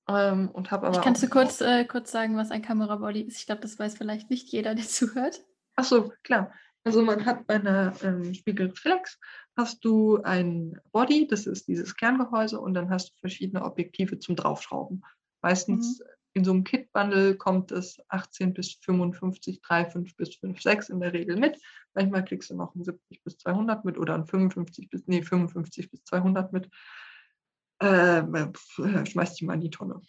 Ähm, und habe aber. Kannst du kurz, äh, kurz sagen, was ein Kamerabody ist? Ich glaube, das weiß vielleicht nicht jeder, der (laughs) zuhört. Ach so, klar. Also man hat bei einer ähm, Spiegelreflex hast du ein Body, das ist dieses Kerngehäuse, und dann hast du verschiedene Objektive zum Draufschrauben. Meistens mhm. in so einem Kit-Bundle kommt es 18 bis 55, 3,5 bis 5,6 in der Regel mit. Manchmal kriegst du noch ein 70 bis 200 mit oder ein 55 bis, nee, 55 bis 200 mit. Ähm, äh, schmeiß die mal in die Tonne.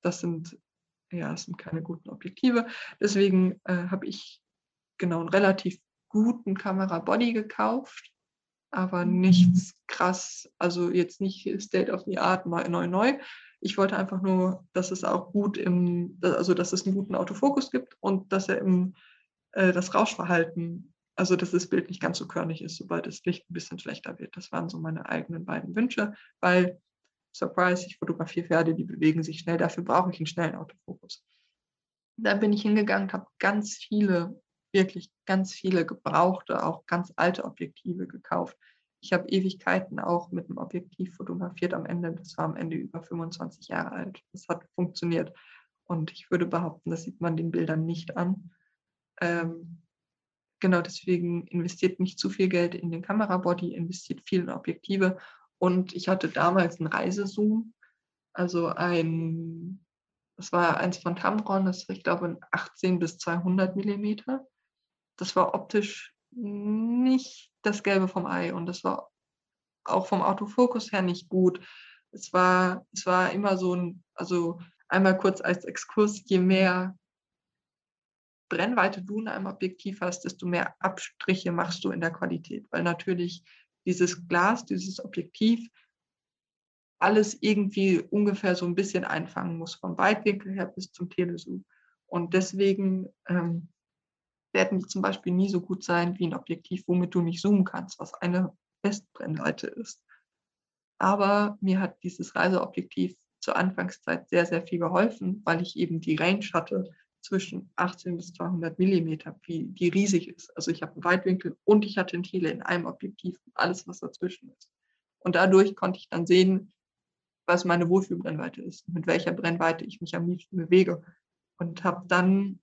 Das sind, ja, das sind keine guten Objektive. Deswegen äh, habe ich genau einen relativ guten Kamera-Body gekauft, aber mhm. nichts krass, also jetzt nicht State of the Art neu, neu, neu. Ich wollte einfach nur, dass es auch gut im, also dass es einen guten Autofokus gibt und dass er im äh, das Rauschverhalten also, dass das Bild nicht ganz so körnig ist, sobald das Licht ein bisschen schlechter wird. Das waren so meine eigenen beiden Wünsche, weil, Surprise, ich fotografiere Pferde, die bewegen sich schnell, dafür brauche ich einen schnellen Autofokus. Da bin ich hingegangen, habe ganz viele, wirklich ganz viele gebrauchte, auch ganz alte Objektive gekauft. Ich habe Ewigkeiten auch mit einem Objektiv fotografiert am Ende. Das war am Ende über 25 Jahre alt. Das hat funktioniert. Und ich würde behaupten, das sieht man den Bildern nicht an. Ähm, genau deswegen investiert nicht zu viel Geld in den Kamerabody, investiert viel in Objektive. Und ich hatte damals einen Reisezoom, also ein, das war eins von Tamron, das war, ich glaube, ein 18 bis 200 Millimeter. Das war optisch nicht das Gelbe vom Ei und das war auch vom Autofokus her nicht gut. Es war, es war immer so ein, also einmal kurz als Exkurs, je mehr Brennweite du in einem Objektiv hast, desto mehr Abstriche machst du in der Qualität, weil natürlich dieses Glas, dieses Objektiv alles irgendwie ungefähr so ein bisschen einfangen muss, vom Weitwinkel her bis zum Telezoom. Und deswegen ähm, werden die zum Beispiel nie so gut sein wie ein Objektiv, womit du nicht zoomen kannst, was eine Festbrennweite ist. Aber mir hat dieses Reiseobjektiv zur Anfangszeit sehr, sehr viel geholfen, weil ich eben die Range hatte, zwischen 18 bis 200 Millimeter, die riesig ist. Also ich habe einen Weitwinkel und ich hatte ein Tele in einem Objektiv und alles, was dazwischen ist. Und dadurch konnte ich dann sehen, was meine Wohlfühlbrennweite ist, mit welcher Brennweite ich mich am liebsten bewege. Und habe dann,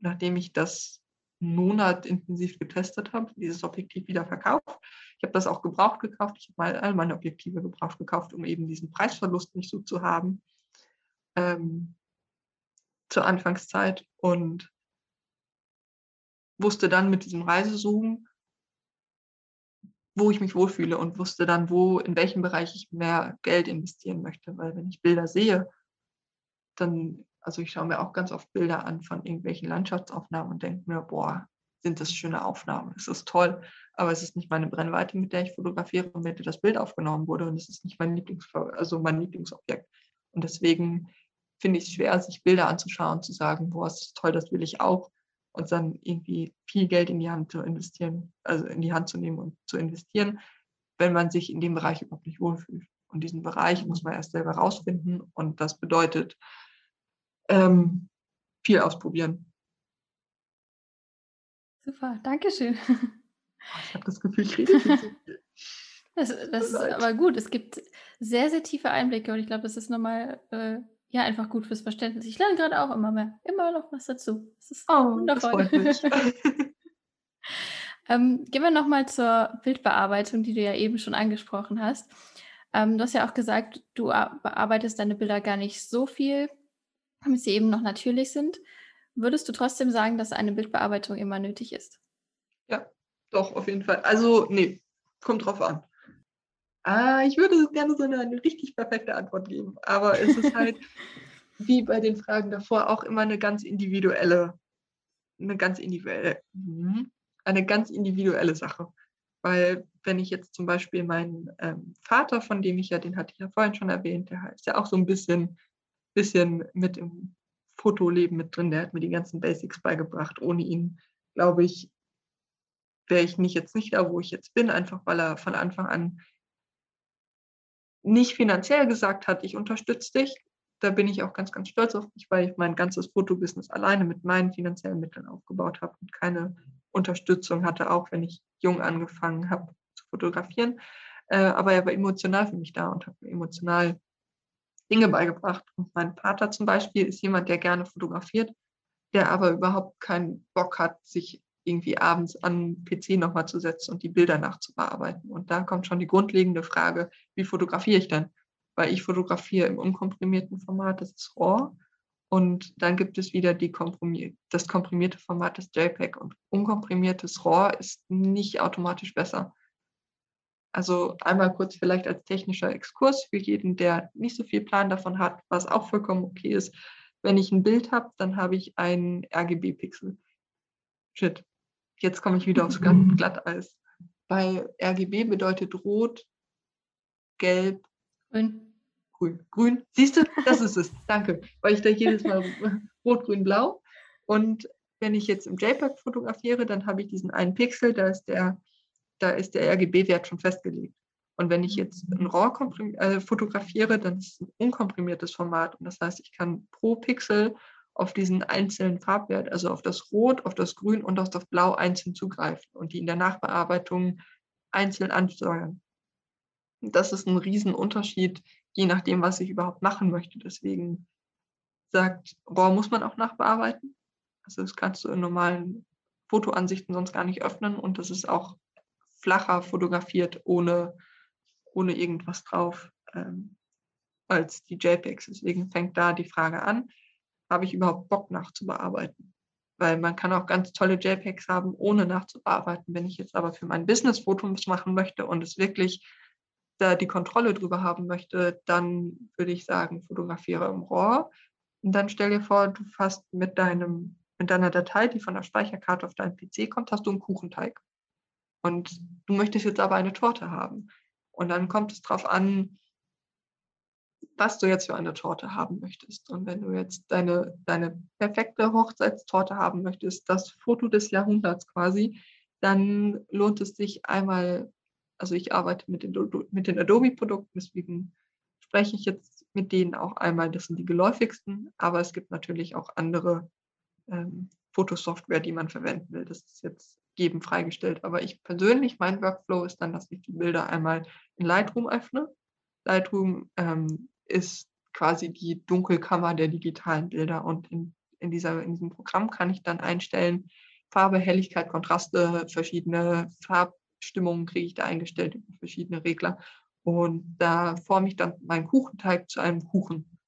nachdem ich das einen Monat intensiv getestet habe, dieses Objektiv wieder verkauft. Ich habe das auch gebraucht gekauft. Ich habe all meine Objektive gebraucht gekauft, um eben diesen Preisverlust nicht so zu haben. Ähm, zur Anfangszeit und wusste dann mit diesem Reisezoom, wo ich mich wohlfühle und wusste dann, wo, in welchem Bereich ich mehr Geld investieren möchte. Weil wenn ich Bilder sehe, dann, also ich schaue mir auch ganz oft Bilder an von irgendwelchen Landschaftsaufnahmen und denke mir, boah, sind das schöne Aufnahmen, es ist toll, aber es ist nicht meine Brennweite, mit der ich fotografiere und mit der das Bild aufgenommen wurde und es ist nicht mein Lieblings, also mein Lieblingsobjekt. Und deswegen finde ich es schwer, sich Bilder anzuschauen, und zu sagen, boah, ist toll, das will ich auch. Und dann irgendwie viel Geld in die Hand zu investieren, also in die Hand zu nehmen und zu investieren, wenn man sich in dem Bereich überhaupt nicht wohlfühlt. Und diesen Bereich muss man erst selber rausfinden. Und das bedeutet ähm, viel ausprobieren. Super, danke schön. Ich habe das Gefühl, ich rede viel zu (laughs) viel. Das, das ist aber gut. Es gibt sehr, sehr tiefe Einblicke und ich glaube, das ist nochmal äh, ja, einfach gut fürs Verständnis. Ich lerne gerade auch immer mehr, immer noch was dazu. Das ist oh, wundervoll. Das (laughs) ähm, gehen wir nochmal zur Bildbearbeitung, die du ja eben schon angesprochen hast. Ähm, du hast ja auch gesagt, du bearbeitest deine Bilder gar nicht so viel, damit sie eben noch natürlich sind. Würdest du trotzdem sagen, dass eine Bildbearbeitung immer nötig ist? Ja, doch, auf jeden Fall. Also, nee, kommt drauf an. Ah, ich würde gerne so eine, eine richtig perfekte Antwort geben, aber es ist halt (laughs) wie bei den Fragen davor auch immer eine ganz individuelle, eine ganz individuelle, mhm, eine ganz individuelle Sache. Weil wenn ich jetzt zum Beispiel meinen ähm, Vater, von dem ich ja, den hatte ich ja vorhin schon erwähnt, der ist ja auch so ein bisschen, bisschen mit im Fotoleben mit drin, der hat mir die ganzen Basics beigebracht. Ohne ihn, glaube ich, wäre ich nicht jetzt nicht da, wo ich jetzt bin, einfach weil er von Anfang an nicht finanziell gesagt hat, ich unterstütze dich. Da bin ich auch ganz, ganz stolz auf mich, weil ich mein ganzes Fotobusiness alleine mit meinen finanziellen Mitteln aufgebaut habe und keine Unterstützung hatte, auch wenn ich jung angefangen habe zu fotografieren. Äh, aber er war emotional für mich da und hat mir emotional Dinge beigebracht. Und mein Vater zum Beispiel ist jemand, der gerne fotografiert, der aber überhaupt keinen Bock hat, sich irgendwie abends an den PC nochmal zu setzen und die Bilder nachzubearbeiten. Und da kommt schon die grundlegende Frage, wie fotografiere ich denn? Weil ich fotografiere im unkomprimierten Format, das ist RAW. Und dann gibt es wieder komprimier das komprimierte Format des JPEG. Und unkomprimiertes RAW ist nicht automatisch besser. Also einmal kurz vielleicht als technischer Exkurs für jeden, der nicht so viel Plan davon hat, was auch vollkommen okay ist. Wenn ich ein Bild habe, dann habe ich ein RGB-Pixel. Shit, jetzt komme ich wieder aufs (laughs) Glatteis. Bei RGB bedeutet rot, gelb, grün. Grün. Grün. Siehst du, das ist es. Danke. Weil ich da jedes Mal (laughs) rot, grün, blau. Und wenn ich jetzt im JPEG fotografiere, dann habe ich diesen einen Pixel, da ist der, da ist der RGB-Wert schon festgelegt. Und wenn ich jetzt ein RAW äh, fotografiere, dann ist es ein unkomprimiertes Format. Und das heißt, ich kann pro Pixel auf diesen einzelnen Farbwert, also auf das Rot, auf das Grün und auf das Blau einzeln zugreifen und die in der Nachbearbeitung einzeln ansteuern. Das ist ein Riesenunterschied, je nachdem, was ich überhaupt machen möchte. Deswegen sagt, RAW muss man auch nachbearbeiten. Also das kannst du in normalen Fotoansichten sonst gar nicht öffnen und das ist auch flacher fotografiert ohne, ohne irgendwas drauf ähm, als die JPEGs. Deswegen fängt da die Frage an habe ich überhaupt Bock nachzubearbeiten? Weil man kann auch ganz tolle JPEGs haben, ohne nachzubearbeiten. Wenn ich jetzt aber für mein Business Fotos machen möchte und es wirklich da die Kontrolle drüber haben möchte, dann würde ich sagen, fotografiere im RAW. Und dann stell dir vor, du fasst mit deinem, mit deiner Datei, die von der Speicherkarte auf deinen PC kommt, hast du einen Kuchenteig. Und du möchtest jetzt aber eine Torte haben. Und dann kommt es darauf an, was du jetzt für eine Torte haben möchtest. Und wenn du jetzt deine, deine perfekte Hochzeitstorte haben möchtest, das Foto des Jahrhunderts quasi, dann lohnt es sich einmal, also ich arbeite mit den, mit den Adobe-Produkten, deswegen spreche ich jetzt mit denen auch einmal, das sind die geläufigsten, aber es gibt natürlich auch andere ähm, Fotosoftware, die man verwenden will. Das ist jetzt jedem freigestellt. Aber ich persönlich, mein Workflow ist dann, dass ich die Bilder einmal in Lightroom öffne. Lightroom ähm, ist quasi die Dunkelkammer der digitalen Bilder. Und in, in, dieser, in diesem Programm kann ich dann einstellen, Farbe, Helligkeit, Kontraste, verschiedene Farbstimmungen kriege ich da eingestellt über verschiedene Regler. Und da forme ich dann meinen Kuchenteig zu einem Kuchen.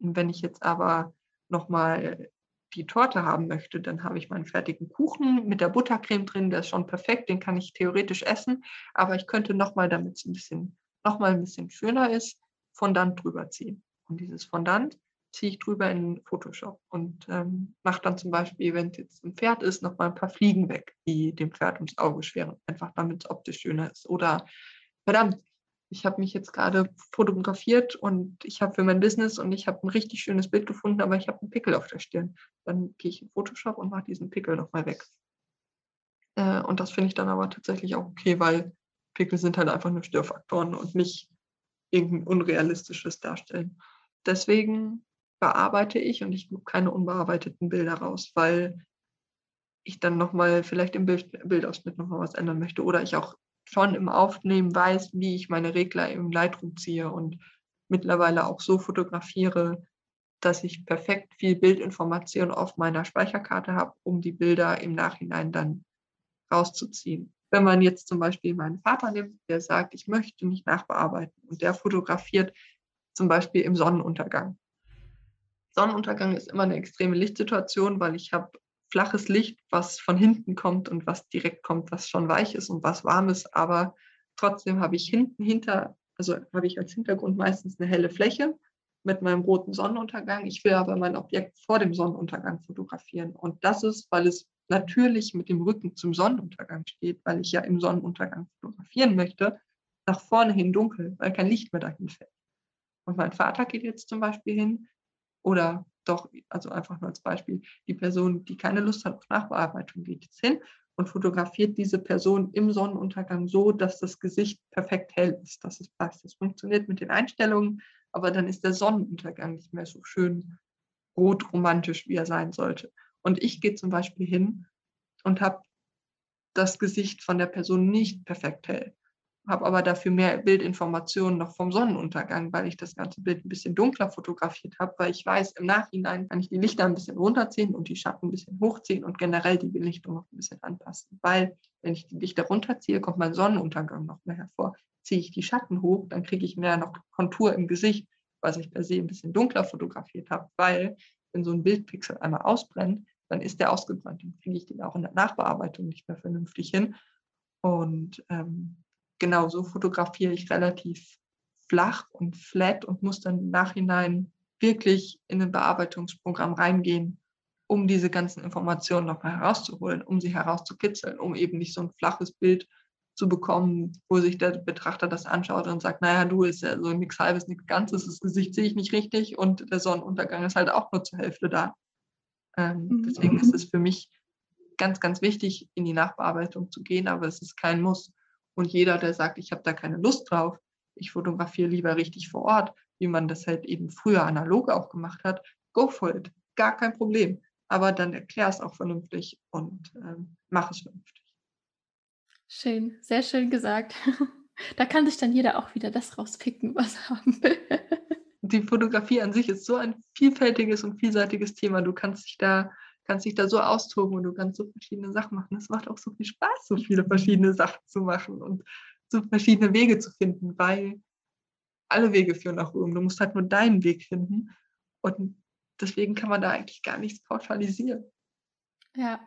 Und wenn ich jetzt aber nochmal die Torte haben möchte, dann habe ich meinen fertigen Kuchen mit der Buttercreme drin, der ist schon perfekt, den kann ich theoretisch essen, aber ich könnte nochmal, damit es ein bisschen, noch mal ein bisschen schöner ist, Fondant drüber ziehen. Und dieses Fondant ziehe ich drüber in Photoshop und ähm, mache dann zum Beispiel, wenn es jetzt ein Pferd ist, noch mal ein paar Fliegen weg, die dem Pferd ums Auge schweren, einfach damit es optisch schöner ist. Oder verdammt, ich habe mich jetzt gerade fotografiert und ich habe für mein Business und ich habe ein richtig schönes Bild gefunden, aber ich habe einen Pickel auf der Stirn. Dann gehe ich in Photoshop und mache diesen Pickel nochmal weg. Äh, und das finde ich dann aber tatsächlich auch okay, weil Pickel sind halt einfach nur Störfaktoren und nicht irgendein Unrealistisches darstellen. Deswegen bearbeite ich und ich gebe keine unbearbeiteten Bilder raus, weil ich dann nochmal vielleicht im Bild, Bildausschnitt nochmal was ändern möchte oder ich auch schon im Aufnehmen weiß, wie ich meine Regler im Lightroom ziehe und mittlerweile auch so fotografiere, dass ich perfekt viel Bildinformation auf meiner Speicherkarte habe, um die Bilder im Nachhinein dann rauszuziehen. Wenn man jetzt zum Beispiel meinen Vater nimmt, der sagt, ich möchte nicht nachbearbeiten und der fotografiert zum Beispiel im Sonnenuntergang. Sonnenuntergang ist immer eine extreme Lichtsituation, weil ich habe flaches Licht, was von hinten kommt und was direkt kommt, was schon weich ist und was warm ist, aber trotzdem habe ich hinten hinter, also habe ich als Hintergrund meistens eine helle Fläche mit meinem roten Sonnenuntergang. Ich will aber mein Objekt vor dem Sonnenuntergang fotografieren und das ist, weil es natürlich mit dem Rücken zum Sonnenuntergang steht, weil ich ja im Sonnenuntergang fotografieren möchte, nach vorne hin dunkel, weil kein Licht mehr dahin fällt. Und mein Vater geht jetzt zum Beispiel hin, oder doch, also einfach nur als Beispiel, die Person, die keine Lust hat auf Nachbearbeitung, geht jetzt hin und fotografiert diese Person im Sonnenuntergang so, dass das Gesicht perfekt hell ist, dass es passt. Das funktioniert mit den Einstellungen, aber dann ist der Sonnenuntergang nicht mehr so schön rot romantisch, wie er sein sollte. Und ich gehe zum Beispiel hin und habe das Gesicht von der Person nicht perfekt hell habe aber dafür mehr Bildinformationen noch vom Sonnenuntergang, weil ich das ganze Bild ein bisschen dunkler fotografiert habe, weil ich weiß, im Nachhinein kann ich die Lichter ein bisschen runterziehen und die Schatten ein bisschen hochziehen und generell die Belichtung noch ein bisschen anpassen. Weil wenn ich die Lichter runterziehe, kommt mein Sonnenuntergang noch mehr hervor. Ziehe ich die Schatten hoch, dann kriege ich mehr noch Kontur im Gesicht, was ich per se ein bisschen dunkler fotografiert habe, weil wenn so ein Bildpixel einmal ausbrennt, dann ist der ausgebrannt. Dann kriege ich den auch in der Nachbearbeitung nicht mehr vernünftig hin. Und ähm, genau so fotografiere ich relativ flach und flat und muss dann im Nachhinein wirklich in ein Bearbeitungsprogramm reingehen, um diese ganzen Informationen nochmal herauszuholen, um sie herauszukitzeln, um eben nicht so ein flaches Bild zu bekommen, wo sich der Betrachter das anschaut und sagt, naja, du ist ja so nichts halbes, nichts Ganzes, das Gesicht sehe ich nicht richtig und der Sonnenuntergang ist halt auch nur zur Hälfte da. Ähm, mhm. Deswegen ist es für mich ganz, ganz wichtig, in die Nachbearbeitung zu gehen, aber es ist kein Muss. Und jeder, der sagt, ich habe da keine Lust drauf, ich fotografiere lieber richtig vor Ort, wie man das halt eben früher analog auch gemacht hat, go for it, gar kein Problem. Aber dann erklär es auch vernünftig und ähm, mach es vernünftig. Schön, sehr schön gesagt. (laughs) Da kann sich dann jeder auch wieder das rauspicken, was er haben will. (laughs) Die Fotografie an sich ist so ein vielfältiges und vielseitiges Thema. Du kannst dich da kannst dich da so austoben und du kannst so verschiedene Sachen machen. Es macht auch so viel Spaß, so viele verschiedene Sachen zu machen und so verschiedene Wege zu finden, weil alle Wege führen nach Rom. Du musst halt nur deinen Weg finden. Und deswegen kann man da eigentlich gar nichts pauschalisieren. Ja.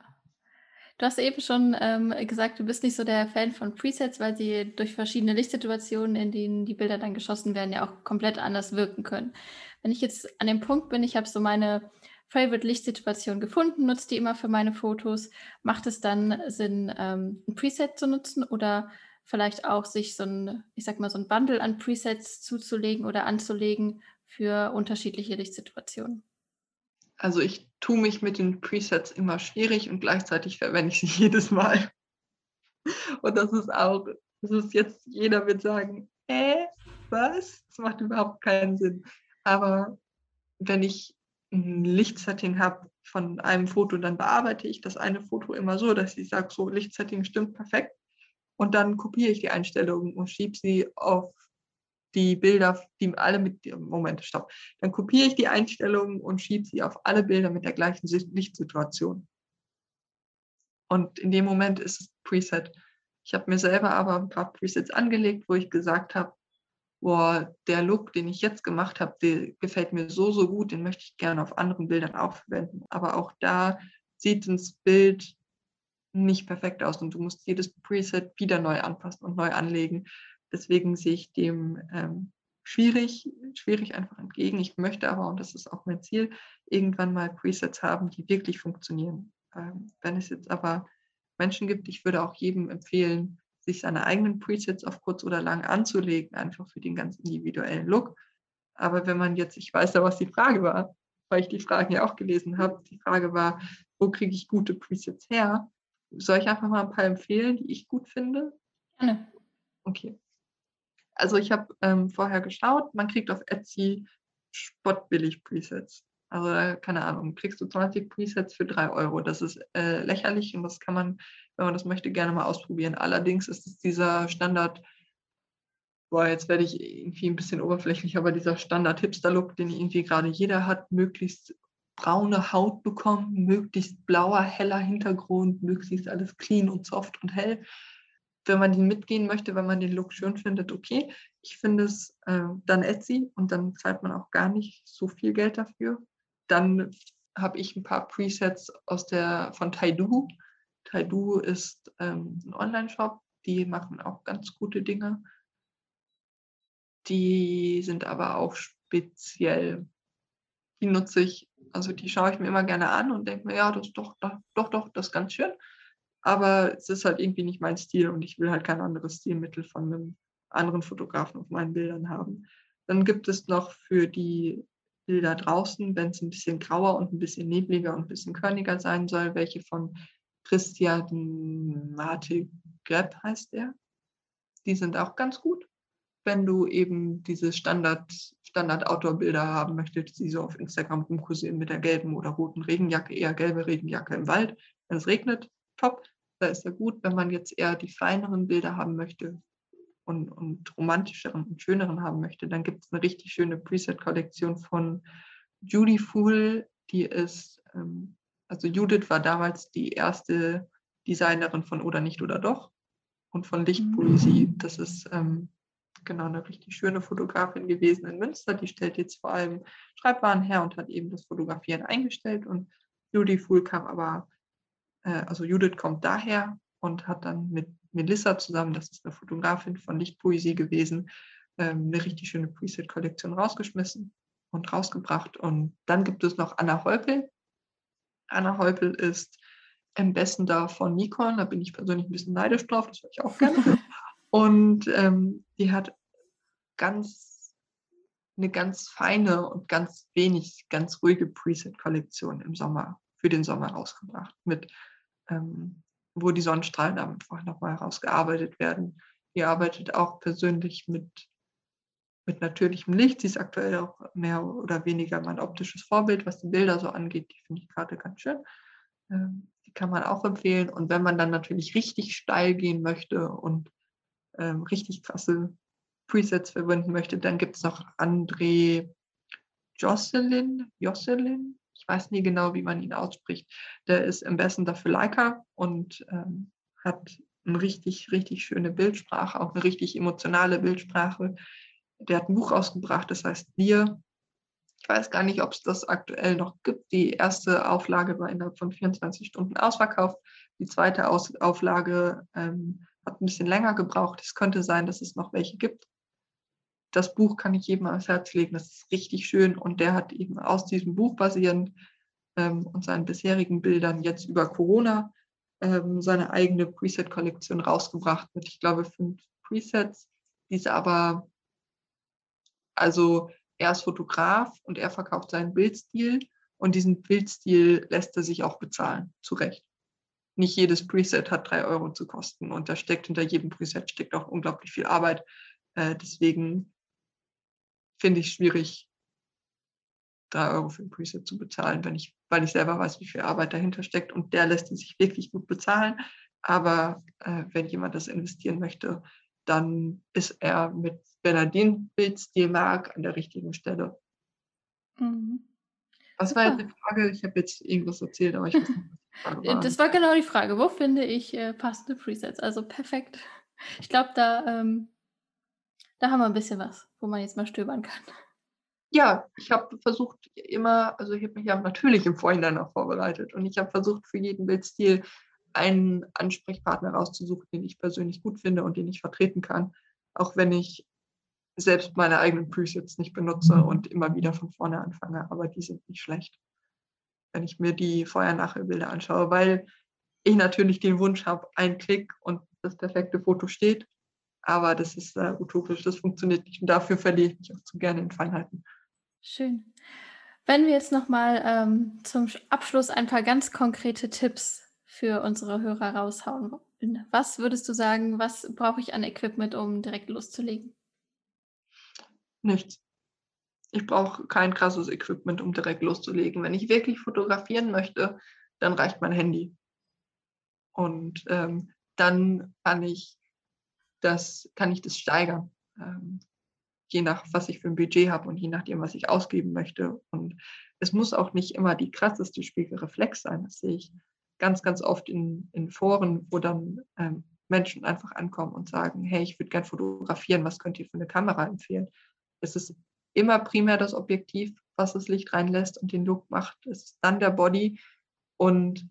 Du hast eben schon ähm, gesagt, du bist nicht so der Fan von Presets, weil sie durch verschiedene Lichtsituationen, in denen die Bilder dann geschossen werden, ja auch komplett anders wirken können. Wenn ich jetzt an dem Punkt bin, ich habe so meine Favorite-Lichtsituation gefunden, nutze die immer für meine Fotos. Macht es dann Sinn, ähm, ein Preset zu nutzen oder vielleicht auch sich so ein, ich sag mal, so ein Bundle an Presets zuzulegen oder anzulegen für unterschiedliche Lichtsituationen? Also ich tue mich mit den Presets immer schwierig und gleichzeitig verwende ich sie (laughs) jedes Mal. Und das ist auch, das ist jetzt, jeder wird sagen, äh, was? Das macht überhaupt keinen Sinn. Aber wenn ich ein Lichtsetting habe von einem Foto, dann bearbeite ich das eine Foto immer so, dass ich sage, so Lichtsetting stimmt perfekt. Und dann kopiere ich die Einstellungen und schiebe sie auf die Bilder, die alle mit, Moment, stopp. Dann kopiere ich die Einstellungen und schiebe sie auf alle Bilder mit der gleichen Lichtsituation. Und in dem Moment ist es Preset. Ich habe mir selber aber ein paar Presets angelegt, wo ich gesagt habe, boah, der Look, den ich jetzt gemacht habe, der gefällt mir so, so gut, den möchte ich gerne auf anderen Bildern auch verwenden. Aber auch da sieht das Bild nicht perfekt aus und du musst jedes Preset wieder neu anpassen und neu anlegen. Deswegen sehe ich dem ähm, schwierig, schwierig einfach entgegen. Ich möchte aber, und das ist auch mein Ziel, irgendwann mal Presets haben, die wirklich funktionieren. Ähm, wenn es jetzt aber Menschen gibt, ich würde auch jedem empfehlen, sich seine eigenen Presets auf kurz oder lang anzulegen, einfach für den ganz individuellen Look. Aber wenn man jetzt, ich weiß ja, was die Frage war, weil ich die Fragen ja auch gelesen habe, die Frage war, wo kriege ich gute Presets her? Soll ich einfach mal ein paar empfehlen, die ich gut finde? Gerne. Okay. Also ich habe ähm, vorher geschaut, man kriegt auf Etsy spottbillig Presets. Also keine Ahnung, kriegst du 20 Presets für 3 Euro. Das ist äh, lächerlich und das kann man wenn man das möchte, gerne mal ausprobieren. Allerdings ist es dieser Standard, boah, jetzt werde ich irgendwie ein bisschen oberflächlich, aber dieser Standard-Hipster-Look, den irgendwie gerade jeder hat, möglichst braune Haut bekommen, möglichst blauer, heller Hintergrund, möglichst alles clean und soft und hell. Wenn man den mitgehen möchte, wenn man den Look schön findet, okay. Ich finde es äh, dann Etsy und dann zahlt man auch gar nicht so viel Geld dafür. Dann habe ich ein paar Presets aus der von Taidu. Taidu ist ähm, ein Online-Shop, die machen auch ganz gute Dinge. Die sind aber auch speziell. Die nutze ich, also die schaue ich mir immer gerne an und denke mir, ja, das ist doch, doch, doch, doch, das ist ganz schön. Aber es ist halt irgendwie nicht mein Stil und ich will halt kein anderes Stilmittel von einem anderen Fotografen auf meinen Bildern haben. Dann gibt es noch für die Bilder draußen, wenn es ein bisschen grauer und ein bisschen nebliger und ein bisschen körniger sein soll, welche von Christian Marte Grepp heißt der. Die sind auch ganz gut, wenn du eben diese Standard, Standard-Outdoor-Bilder haben möchtest, die so auf Instagram rumkursieren mit der gelben oder roten Regenjacke, eher gelbe Regenjacke im Wald. Wenn es regnet, top, da ist er gut. Wenn man jetzt eher die feineren Bilder haben möchte und, und romantischeren und schöneren haben möchte, dann gibt es eine richtig schöne Preset-Kollektion von Judy Fool, die ist, ähm, also Judith war damals die erste Designerin von Oder nicht oder doch und von Lichtpoesie. Mhm. Das ist ähm, genau eine richtig schöne Fotografin gewesen in Münster. Die stellt jetzt vor allem Schreibwaren her und hat eben das Fotografieren eingestellt. Und Judy Fool kam aber, äh, also Judith kommt daher und hat dann mit Melissa zusammen, das ist eine Fotografin von Lichtpoesie gewesen, ähm, eine richtig schöne Preset-Kollektion rausgeschmissen und rausgebracht. Und dann gibt es noch Anna Heupel. Anna Heupel ist Ambassador von Nikon. Da bin ich persönlich ein bisschen neidisch drauf, das würde ich auch gerne. (laughs) und ähm, die hat ganz eine ganz feine und ganz wenig, ganz ruhige Preset-Kollektion im Sommer, für den Sommer rausgebracht, mit ähm, wo die Sonnenstrahlen einfach nochmal herausgearbeitet werden. Die arbeitet auch persönlich mit mit natürlichem Licht. Sie ist aktuell auch mehr oder weniger mein optisches Vorbild, was die Bilder so angeht. Die finde ich gerade ganz schön. Ähm, die kann man auch empfehlen. Und wenn man dann natürlich richtig steil gehen möchte und ähm, richtig krasse Presets verwenden möchte, dann gibt es noch André Jocelyn, Jocelyn, ich weiß nie genau, wie man ihn ausspricht. Der ist Ambassador für Leica und ähm, hat eine richtig, richtig schöne Bildsprache, auch eine richtig emotionale Bildsprache, der hat ein Buch rausgebracht, das heißt Wir. Ich weiß gar nicht, ob es das aktuell noch gibt. Die erste Auflage war innerhalb von 24 Stunden ausverkauft. Die zweite Aus Auflage ähm, hat ein bisschen länger gebraucht. Es könnte sein, dass es noch welche gibt. Das Buch kann ich jedem ans Herz legen. Das ist richtig schön. Und der hat eben aus diesem Buch basierend ähm, und seinen bisherigen Bildern jetzt über Corona ähm, seine eigene Preset-Kollektion rausgebracht mit, ich glaube, fünf Presets. Diese aber also er ist Fotograf und er verkauft seinen Bildstil und diesen Bildstil lässt er sich auch bezahlen, zu Recht. Nicht jedes Preset hat drei Euro zu kosten und da steckt hinter jedem Preset steckt auch unglaublich viel Arbeit. Äh, deswegen finde ich schwierig, drei Euro für ein Preset zu bezahlen, wenn ich, weil ich selber weiß, wie viel Arbeit dahinter steckt und der lässt sich wirklich gut bezahlen. Aber äh, wenn jemand das investieren möchte, dann ist er mit wenn er den Bildstil mag, an der richtigen Stelle. Mhm. Was war jetzt die Frage? Ich habe jetzt irgendwas erzählt, aber ich weiß nicht, was (laughs) war. Das war genau die Frage. Wo finde ich äh, passende Presets? Also perfekt. Ich glaube, da, ähm, da haben wir ein bisschen was, wo man jetzt mal stöbern kann. Ja, ich habe versucht immer, also ich habe mich ja natürlich im Vorhinein auch vorbereitet und ich habe versucht, für jeden Bildstil einen Ansprechpartner rauszusuchen, den ich persönlich gut finde und den ich vertreten kann. Auch wenn ich selbst meine eigenen Presets nicht benutze mhm. und immer wieder von vorne anfange, aber die sind nicht schlecht, wenn ich mir die Vorher-Nachher-Bilder anschaue, weil ich natürlich den Wunsch habe, ein Klick und das perfekte Foto steht, aber das ist äh, utopisch, das funktioniert nicht und dafür verliere ich mich auch zu gerne in Feinheiten. Schön. Wenn wir jetzt nochmal ähm, zum Abschluss ein paar ganz konkrete Tipps für unsere Hörer raushauen wollen, was würdest du sagen, was brauche ich an Equipment, um direkt loszulegen? Nichts. Ich brauche kein krasses Equipment, um direkt loszulegen. Wenn ich wirklich fotografieren möchte, dann reicht mein Handy. Und ähm, dann kann ich das, kann ich das steigern. Ähm, je nach, was ich für ein Budget habe und je nachdem, was ich ausgeben möchte. Und es muss auch nicht immer die krasseste Spiegelreflex sein. Das sehe ich ganz, ganz oft in, in Foren, wo dann ähm, Menschen einfach ankommen und sagen, hey, ich würde gern fotografieren, was könnt ihr für eine Kamera empfehlen? es ist immer primär das Objektiv, was das Licht reinlässt und den Look macht. Es ist dann der Body. Und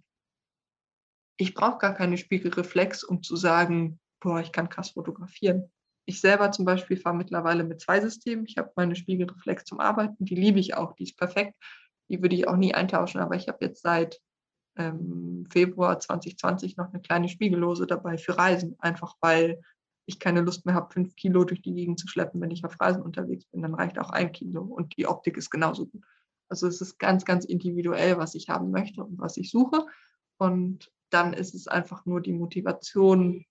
ich brauche gar keine Spiegelreflex, um zu sagen, boah, ich kann krass fotografieren. Ich selber zum Beispiel fahre mittlerweile mit zwei Systemen. Ich habe meine Spiegelreflex zum Arbeiten, die liebe ich auch, die ist perfekt. Die würde ich auch nie eintauschen, aber ich habe jetzt seit ähm, Februar 2020 noch eine kleine Spiegellose dabei für Reisen, einfach weil ich keine Lust mehr habe, fünf Kilo durch die Gegend zu schleppen, wenn ich auf Reisen unterwegs bin, dann reicht auch ein Kilo und die Optik ist genauso gut. Also es ist ganz, ganz individuell, was ich haben möchte und was ich suche. Und dann ist es einfach nur die Motivation,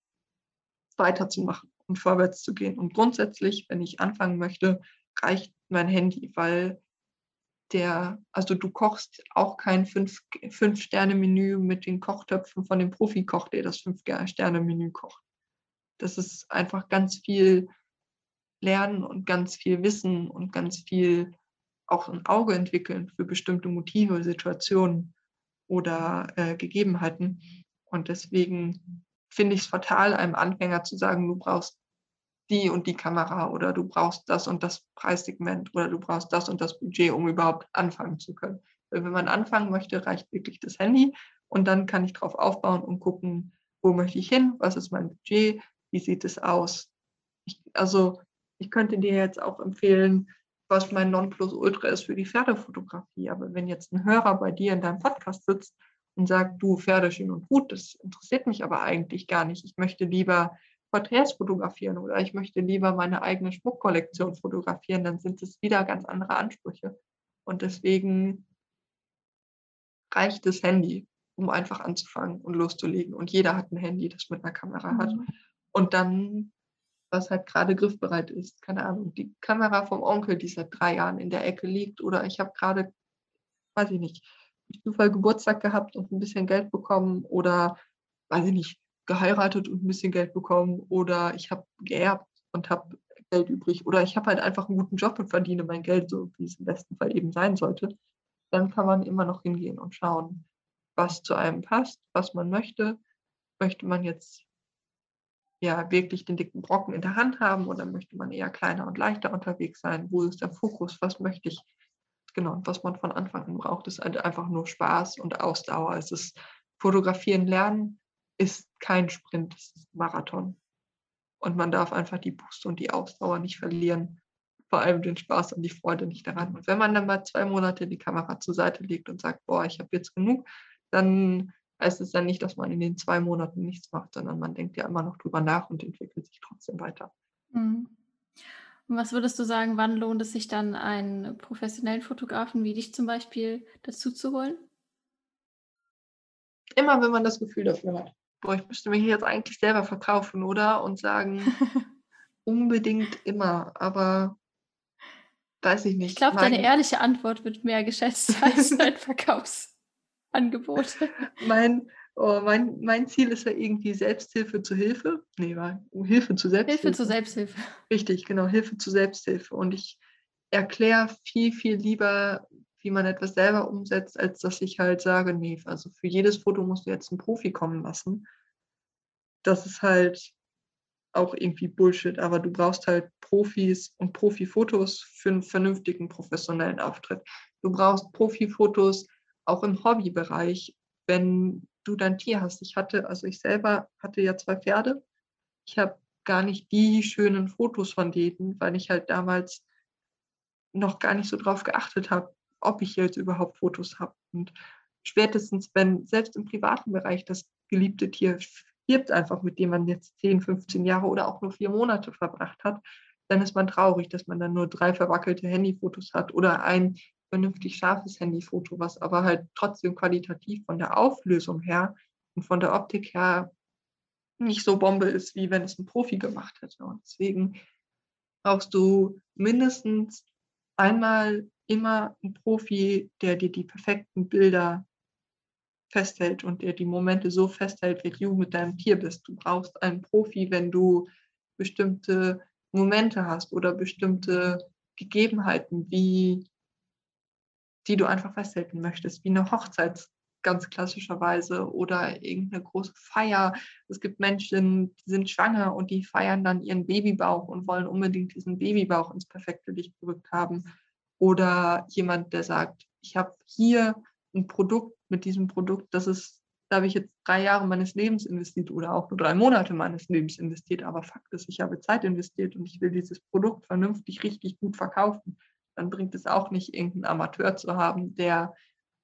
weiterzumachen und vorwärts zu gehen. Und grundsätzlich, wenn ich anfangen möchte, reicht mein Handy, weil der, also du kochst auch kein Fünf-Sterne-Menü mit den Kochtöpfen von dem Profikoch, der das Fünf-Sterne-Menü kocht. Das ist einfach ganz viel Lernen und ganz viel Wissen und ganz viel auch ein Auge entwickeln für bestimmte Motive, Situationen oder äh, Gegebenheiten. Und deswegen finde ich es fatal, einem Anfänger zu sagen, du brauchst die und die Kamera oder du brauchst das und das Preissegment oder du brauchst das und das Budget, um überhaupt anfangen zu können. Wenn man anfangen möchte, reicht wirklich das Handy und dann kann ich darauf aufbauen und gucken, wo möchte ich hin, was ist mein Budget, wie sieht es aus. Ich, also ich könnte dir jetzt auch empfehlen, was mein Nonplusultra ist für die Pferdefotografie. Aber wenn jetzt ein Hörer bei dir in deinem Podcast sitzt und sagt, du Pferde schön und gut, das interessiert mich aber eigentlich gar nicht. Ich möchte lieber Porträts fotografieren oder ich möchte lieber meine eigene Schmuckkollektion fotografieren, dann sind es wieder ganz andere Ansprüche. Und deswegen reicht das Handy, um einfach anzufangen und loszulegen. Und jeder hat ein Handy, das mit einer Kamera mhm. hat. Und dann was halt gerade griffbereit ist. Keine Ahnung, die Kamera vom Onkel, die seit drei Jahren in der Ecke liegt. Oder ich habe gerade, weiß ich nicht, Zufall Geburtstag gehabt und ein bisschen Geld bekommen. Oder, weiß ich nicht, geheiratet und ein bisschen Geld bekommen. Oder ich habe geerbt und habe Geld übrig. Oder ich habe halt einfach einen guten Job und verdiene mein Geld, so wie es im besten Fall eben sein sollte. Dann kann man immer noch hingehen und schauen, was zu einem passt, was man möchte. Möchte man jetzt ja wirklich den dicken Brocken in der Hand haben oder möchte man eher kleiner und leichter unterwegs sein? Wo ist der Fokus? Was möchte ich? Genau, was man von Anfang an braucht, ist halt einfach nur Spaß und Ausdauer. Es ist Fotografieren lernen ist kein Sprint, es ist Marathon. Und man darf einfach die Boost und die Ausdauer nicht verlieren. Vor allem den Spaß und die Freude nicht daran. Und wenn man dann mal zwei Monate die Kamera zur Seite legt und sagt, boah, ich habe jetzt genug, dann heißt es ja nicht, dass man in den zwei Monaten nichts macht, sondern man denkt ja immer noch drüber nach und entwickelt sich trotzdem weiter. Mhm. Und was würdest du sagen, wann lohnt es sich dann, einen professionellen Fotografen wie dich zum Beispiel dazu zu holen? Immer, wenn man das Gefühl dafür hat. Boah, ich müsste mich jetzt eigentlich selber verkaufen, oder? Und sagen, (laughs) unbedingt immer, aber weiß ich nicht. Ich glaube, deine ehrliche Antwort wird mehr geschätzt (laughs) als dein Verkaufs. Angebote. (laughs) mein, oh, mein, mein Ziel ist ja irgendwie Selbsthilfe zu Hilfe. Nee, war Hilfe zu Selbsthilfe. Hilfe zu Selbsthilfe. Richtig, genau, Hilfe zu Selbsthilfe. Und ich erkläre viel, viel lieber, wie man etwas selber umsetzt, als dass ich halt sage, nee, also für jedes Foto musst du jetzt einen Profi kommen lassen. Das ist halt auch irgendwie Bullshit, aber du brauchst halt Profis und Profifotos für einen vernünftigen professionellen Auftritt. Du brauchst Profifotos auch im Hobbybereich, wenn du dein Tier hast. Ich hatte, also ich selber hatte ja zwei Pferde. Ich habe gar nicht die schönen Fotos von denen, weil ich halt damals noch gar nicht so drauf geachtet habe, ob ich jetzt überhaupt Fotos habe. Und spätestens, wenn selbst im privaten Bereich das geliebte Tier stirbt einfach, mit dem man jetzt 10, 15 Jahre oder auch nur vier Monate verbracht hat, dann ist man traurig, dass man dann nur drei verwackelte Handyfotos hat oder ein vernünftig scharfes Handyfoto, was aber halt trotzdem qualitativ von der Auflösung her und von der Optik her nicht so Bombe ist, wie wenn es ein Profi gemacht hätte. Und deswegen brauchst du mindestens einmal immer einen Profi, der dir die perfekten Bilder festhält und der die Momente so festhält, wie du mit deinem Tier bist. Du brauchst einen Profi, wenn du bestimmte Momente hast oder bestimmte Gegebenheiten wie die du einfach festhalten möchtest, wie eine Hochzeit ganz klassischerweise oder irgendeine große Feier. Es gibt Menschen, die sind schwanger und die feiern dann ihren Babybauch und wollen unbedingt diesen Babybauch ins perfekte Licht gerückt haben. Oder jemand, der sagt, ich habe hier ein Produkt mit diesem Produkt, das ist, da habe ich jetzt drei Jahre meines Lebens investiert oder auch nur drei Monate meines Lebens investiert, aber Fakt ist, ich habe Zeit investiert und ich will dieses Produkt vernünftig, richtig gut verkaufen dann bringt es auch nicht, irgendeinen Amateur zu haben, der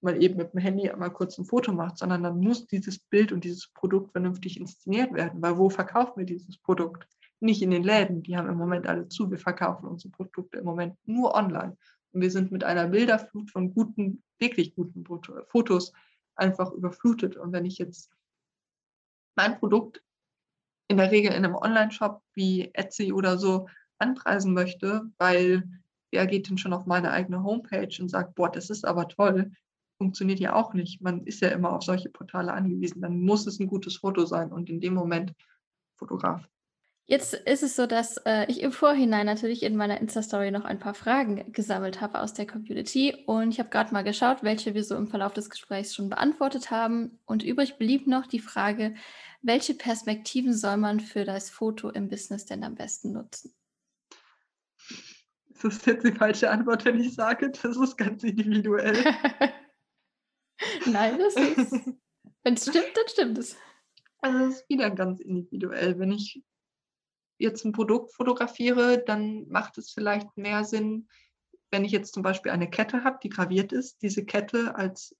mal eben mit dem Handy einmal kurz ein Foto macht, sondern dann muss dieses Bild und dieses Produkt vernünftig inszeniert werden. Weil wo verkaufen wir dieses Produkt? Nicht in den Läden, die haben im Moment alle zu. Wir verkaufen unsere Produkte im Moment nur online. Und wir sind mit einer Bilderflut von guten, wirklich guten Fotos einfach überflutet. Und wenn ich jetzt mein Produkt in der Regel in einem Online-Shop wie Etsy oder so anpreisen möchte, weil wer geht denn schon auf meine eigene Homepage und sagt, boah, das ist aber toll, funktioniert ja auch nicht. Man ist ja immer auf solche Portale angewiesen. Dann muss es ein gutes Foto sein und in dem Moment Fotograf. Jetzt ist es so, dass äh, ich im Vorhinein natürlich in meiner Insta-Story noch ein paar Fragen gesammelt habe aus der Community und ich habe gerade mal geschaut, welche wir so im Verlauf des Gesprächs schon beantwortet haben. Und übrig blieb noch die Frage, welche Perspektiven soll man für das Foto im Business denn am besten nutzen? Das ist jetzt die falsche Antwort, wenn ich sage, das ist ganz individuell. (laughs) Nein, das ist. Wenn es stimmt, dann stimmt es. Also es ist wieder ganz individuell. Wenn ich jetzt ein Produkt fotografiere, dann macht es vielleicht mehr Sinn, wenn ich jetzt zum Beispiel eine Kette habe, die graviert ist, diese Kette als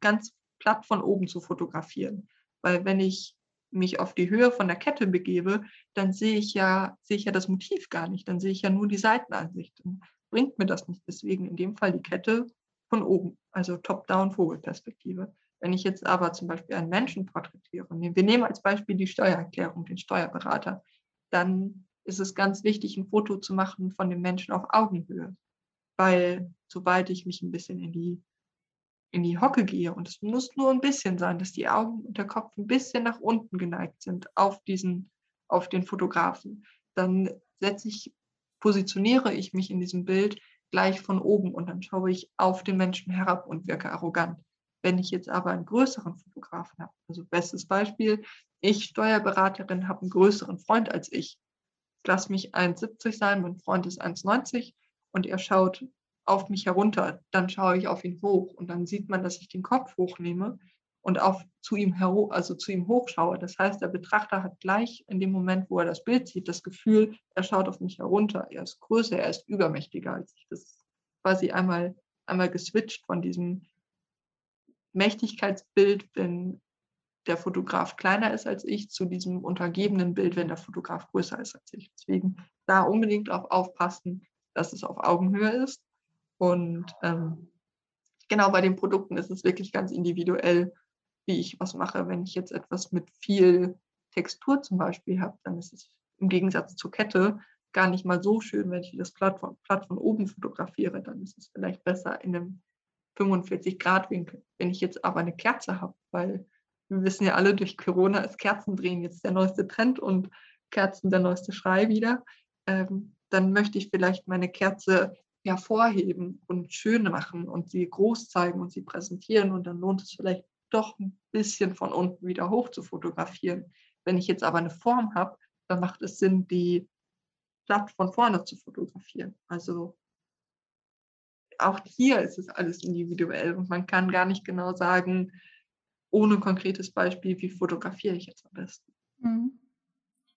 ganz platt von oben zu fotografieren. Weil wenn ich mich auf die Höhe von der Kette begebe, dann sehe ich ja, sehe ich ja das Motiv gar nicht. Dann sehe ich ja nur die Seitenansicht. Dann bringt mir das nicht. Deswegen in dem Fall die Kette von oben, also Top-Down-Vogelperspektive. Wenn ich jetzt aber zum Beispiel einen Menschen porträtiere, wir nehmen als Beispiel die Steuererklärung, den Steuerberater, dann ist es ganz wichtig, ein Foto zu machen von dem Menschen auf Augenhöhe. Weil sobald ich mich ein bisschen in die in die Hocke gehe und es muss nur ein bisschen sein, dass die Augen und der Kopf ein bisschen nach unten geneigt sind auf diesen, auf den Fotografen, dann setze ich, positioniere ich mich in diesem Bild gleich von oben und dann schaue ich auf den Menschen herab und wirke arrogant. Wenn ich jetzt aber einen größeren Fotografen habe, also bestes Beispiel, ich Steuerberaterin habe einen größeren Freund als ich. Lasse mich 1,70 sein, mein Freund ist 1,90 und er schaut auf mich herunter, dann schaue ich auf ihn hoch und dann sieht man, dass ich den Kopf hochnehme und auf zu ihm herum, also zu ihm hochschaue. Das heißt, der Betrachter hat gleich in dem Moment, wo er das Bild sieht, das Gefühl, er schaut auf mich herunter. Er ist größer, er ist übermächtiger als ich. Das ist quasi einmal, einmal geswitcht von diesem Mächtigkeitsbild, wenn der Fotograf kleiner ist als ich, zu diesem untergebenen Bild, wenn der Fotograf größer ist als ich. Deswegen da unbedingt auch aufpassen, dass es auf Augenhöhe ist und ähm, genau bei den Produkten ist es wirklich ganz individuell, wie ich was mache. Wenn ich jetzt etwas mit viel Textur zum Beispiel habe, dann ist es im Gegensatz zur Kette gar nicht mal so schön, wenn ich das Blatt von, Blatt von oben fotografiere. Dann ist es vielleicht besser in einem 45-Grad-Winkel. Wenn ich jetzt aber eine Kerze habe, weil wir wissen ja alle, durch Corona ist Kerzendrehen jetzt der neueste Trend und Kerzen der neueste Schrei wieder, ähm, dann möchte ich vielleicht meine Kerze hervorheben und schön machen und sie groß zeigen und sie präsentieren und dann lohnt es vielleicht doch ein bisschen von unten wieder hoch zu fotografieren. Wenn ich jetzt aber eine Form habe, dann macht es Sinn, die platt von vorne zu fotografieren. Also auch hier ist es alles individuell und man kann gar nicht genau sagen, ohne konkretes Beispiel, wie fotografiere ich jetzt am besten. Mhm.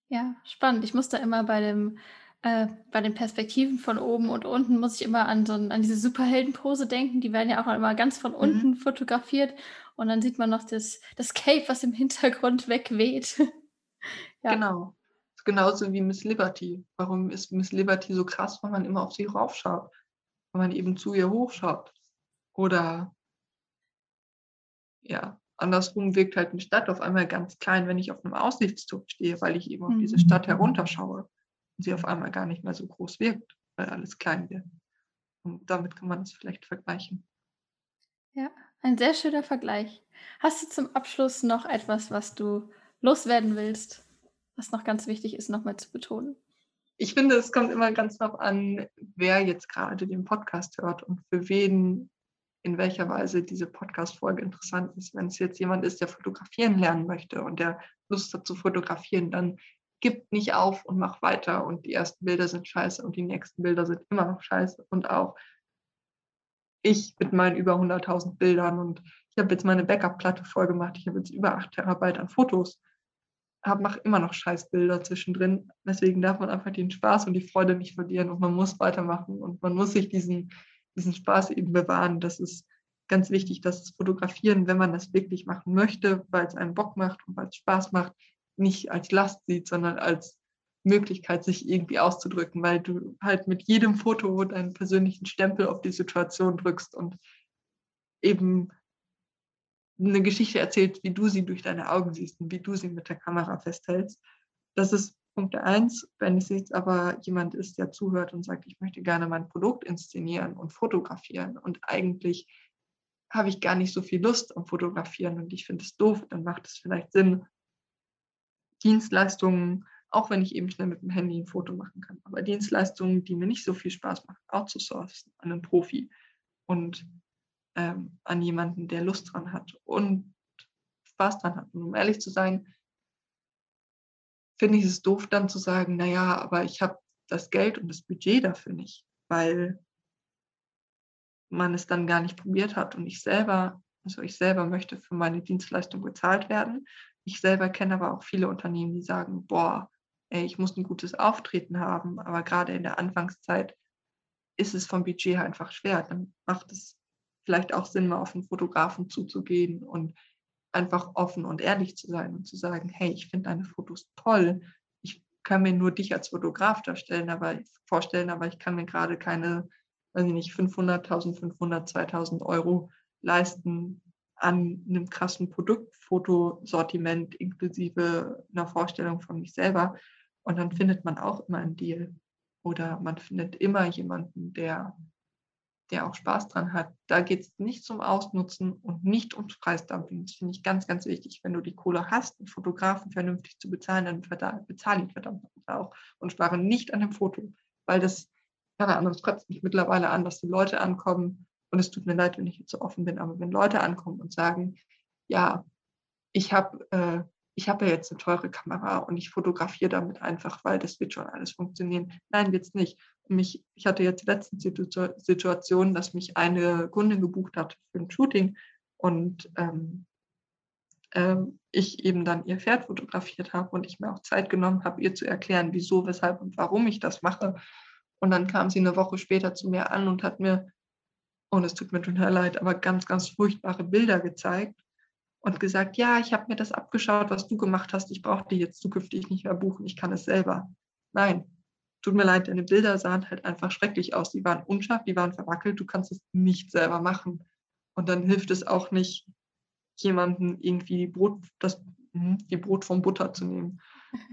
Ja, spannend. Ich muss da immer bei dem äh, bei den Perspektiven von oben und unten muss ich immer an so an diese Superheldenpose denken. Die werden ja auch immer ganz von mhm. unten mhm. fotografiert und dann sieht man noch das, das Cape, was im Hintergrund (laughs) wegweht. ja. Genau. Genauso wie Miss Liberty. Warum ist Miss Liberty so krass, weil man immer auf sie raufschaut? Weil man eben zu ihr hochschaut. Oder ja, andersrum wirkt halt eine Stadt auf einmal ganz klein, wenn ich auf einem Aussichtsturm stehe, weil ich eben auf diese Stadt mhm. Herunterschaue sie auf einmal gar nicht mehr so groß wirkt, weil alles klein wird. Und damit kann man es vielleicht vergleichen. Ja, ein sehr schöner Vergleich. Hast du zum Abschluss noch etwas, was du loswerden willst, was noch ganz wichtig ist, nochmal zu betonen? Ich finde, es kommt immer ganz darauf an, wer jetzt gerade den Podcast hört und für wen in welcher Weise diese Podcast-Folge interessant ist. Wenn es jetzt jemand ist, der fotografieren lernen möchte und der Lust hat zu fotografieren, dann gib nicht auf und mach weiter und die ersten Bilder sind scheiße und die nächsten Bilder sind immer noch scheiße und auch ich mit meinen über 100.000 Bildern und ich habe jetzt meine Backup-Platte voll gemacht, ich habe jetzt über 8 Terabyte an Fotos, mache immer noch Scheißbilder zwischendrin, deswegen darf man einfach den Spaß und die Freude nicht verlieren und man muss weitermachen und man muss sich diesen, diesen Spaß eben bewahren, das ist ganz wichtig, dass das Fotografieren, wenn man das wirklich machen möchte, weil es einen Bock macht und weil es Spaß macht, nicht als Last sieht, sondern als Möglichkeit, sich irgendwie auszudrücken, weil du halt mit jedem Foto deinen persönlichen Stempel auf die Situation drückst und eben eine Geschichte erzählst, wie du sie durch deine Augen siehst und wie du sie mit der Kamera festhältst. Das ist Punkt eins. Wenn es jetzt aber jemand ist, der zuhört und sagt, ich möchte gerne mein Produkt inszenieren und fotografieren und eigentlich habe ich gar nicht so viel Lust am Fotografieren und ich finde es doof, dann macht es vielleicht Sinn, Dienstleistungen, auch wenn ich eben schnell mit dem Handy ein Foto machen kann, aber Dienstleistungen, die mir nicht so viel Spaß machen, outzusourcen an einen Profi und ähm, an jemanden, der Lust dran hat und Spaß dran hat. Und um ehrlich zu sein, finde ich es doof, dann zu sagen, naja, aber ich habe das Geld und das Budget dafür nicht, weil man es dann gar nicht probiert hat und ich selber, also ich selber möchte für meine Dienstleistung bezahlt werden. Ich selber kenne aber auch viele Unternehmen, die sagen, boah, ey, ich muss ein gutes Auftreten haben, aber gerade in der Anfangszeit ist es vom Budget halt einfach schwer. Dann macht es vielleicht auch Sinn, mal auf einen Fotografen zuzugehen und einfach offen und ehrlich zu sein und zu sagen, hey, ich finde deine Fotos toll. Ich kann mir nur dich als Fotograf darstellen, aber vorstellen, aber ich kann mir gerade keine weiß ich nicht, 500, 1500, 2000 Euro leisten an einem krassen Produktfotosortiment inklusive einer Vorstellung von mich selber. Und dann findet man auch immer einen Deal. Oder man findet immer jemanden, der, der auch Spaß dran hat. Da geht es nicht zum Ausnutzen und nicht ums Preisdumping. Das finde ich ganz, ganz wichtig. Wenn du die Kohle hast, einen Fotografen vernünftig zu bezahlen, dann bezahle ihn verdammt auch und spare nicht an dem Foto. Weil das keine Ahnung, es kotzt mich mittlerweile an, dass die Leute ankommen. Und es tut mir leid, wenn ich jetzt so offen bin, aber wenn Leute ankommen und sagen, ja, ich habe äh, ich habe ja jetzt eine teure Kamera und ich fotografiere damit einfach, weil das wird schon alles funktionieren. Nein, wird es nicht. Mich, ich hatte jetzt die Situation, dass mich eine Kundin gebucht hat für ein Shooting und ähm, ähm, ich eben dann ihr Pferd fotografiert habe und ich mir auch Zeit genommen habe, ihr zu erklären, wieso, weshalb und warum ich das mache. Und dann kam sie eine Woche später zu mir an und hat mir, und es tut mir total leid, aber ganz, ganz furchtbare Bilder gezeigt und gesagt, ja, ich habe mir das abgeschaut, was du gemacht hast. Ich brauche die jetzt zukünftig nicht mehr buchen. Ich kann es selber. Nein, tut mir leid, deine Bilder sahen halt einfach schrecklich aus. Die waren unscharf, die waren verwackelt. Du kannst es nicht selber machen. Und dann hilft es auch nicht, jemanden irgendwie Brot, das, hm, die Brot vom Butter zu nehmen.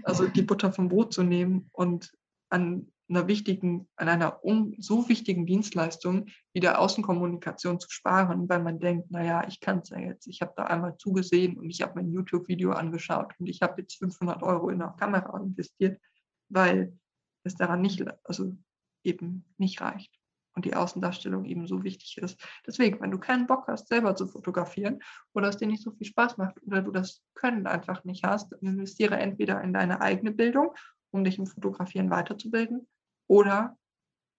Also die Butter vom Brot zu nehmen und an einer wichtigen, an einer un, so wichtigen Dienstleistung wie der Außenkommunikation zu sparen, weil man denkt, naja, ich kann es ja jetzt, ich habe da einmal zugesehen und ich habe mein YouTube-Video angeschaut und ich habe jetzt 500 Euro in eine Kamera investiert, weil es daran nicht, also eben nicht reicht und die Außendarstellung eben so wichtig ist. Deswegen, wenn du keinen Bock hast, selber zu fotografieren oder es dir nicht so viel Spaß macht oder du das Können einfach nicht hast, investiere entweder in deine eigene Bildung, um dich im Fotografieren weiterzubilden, oder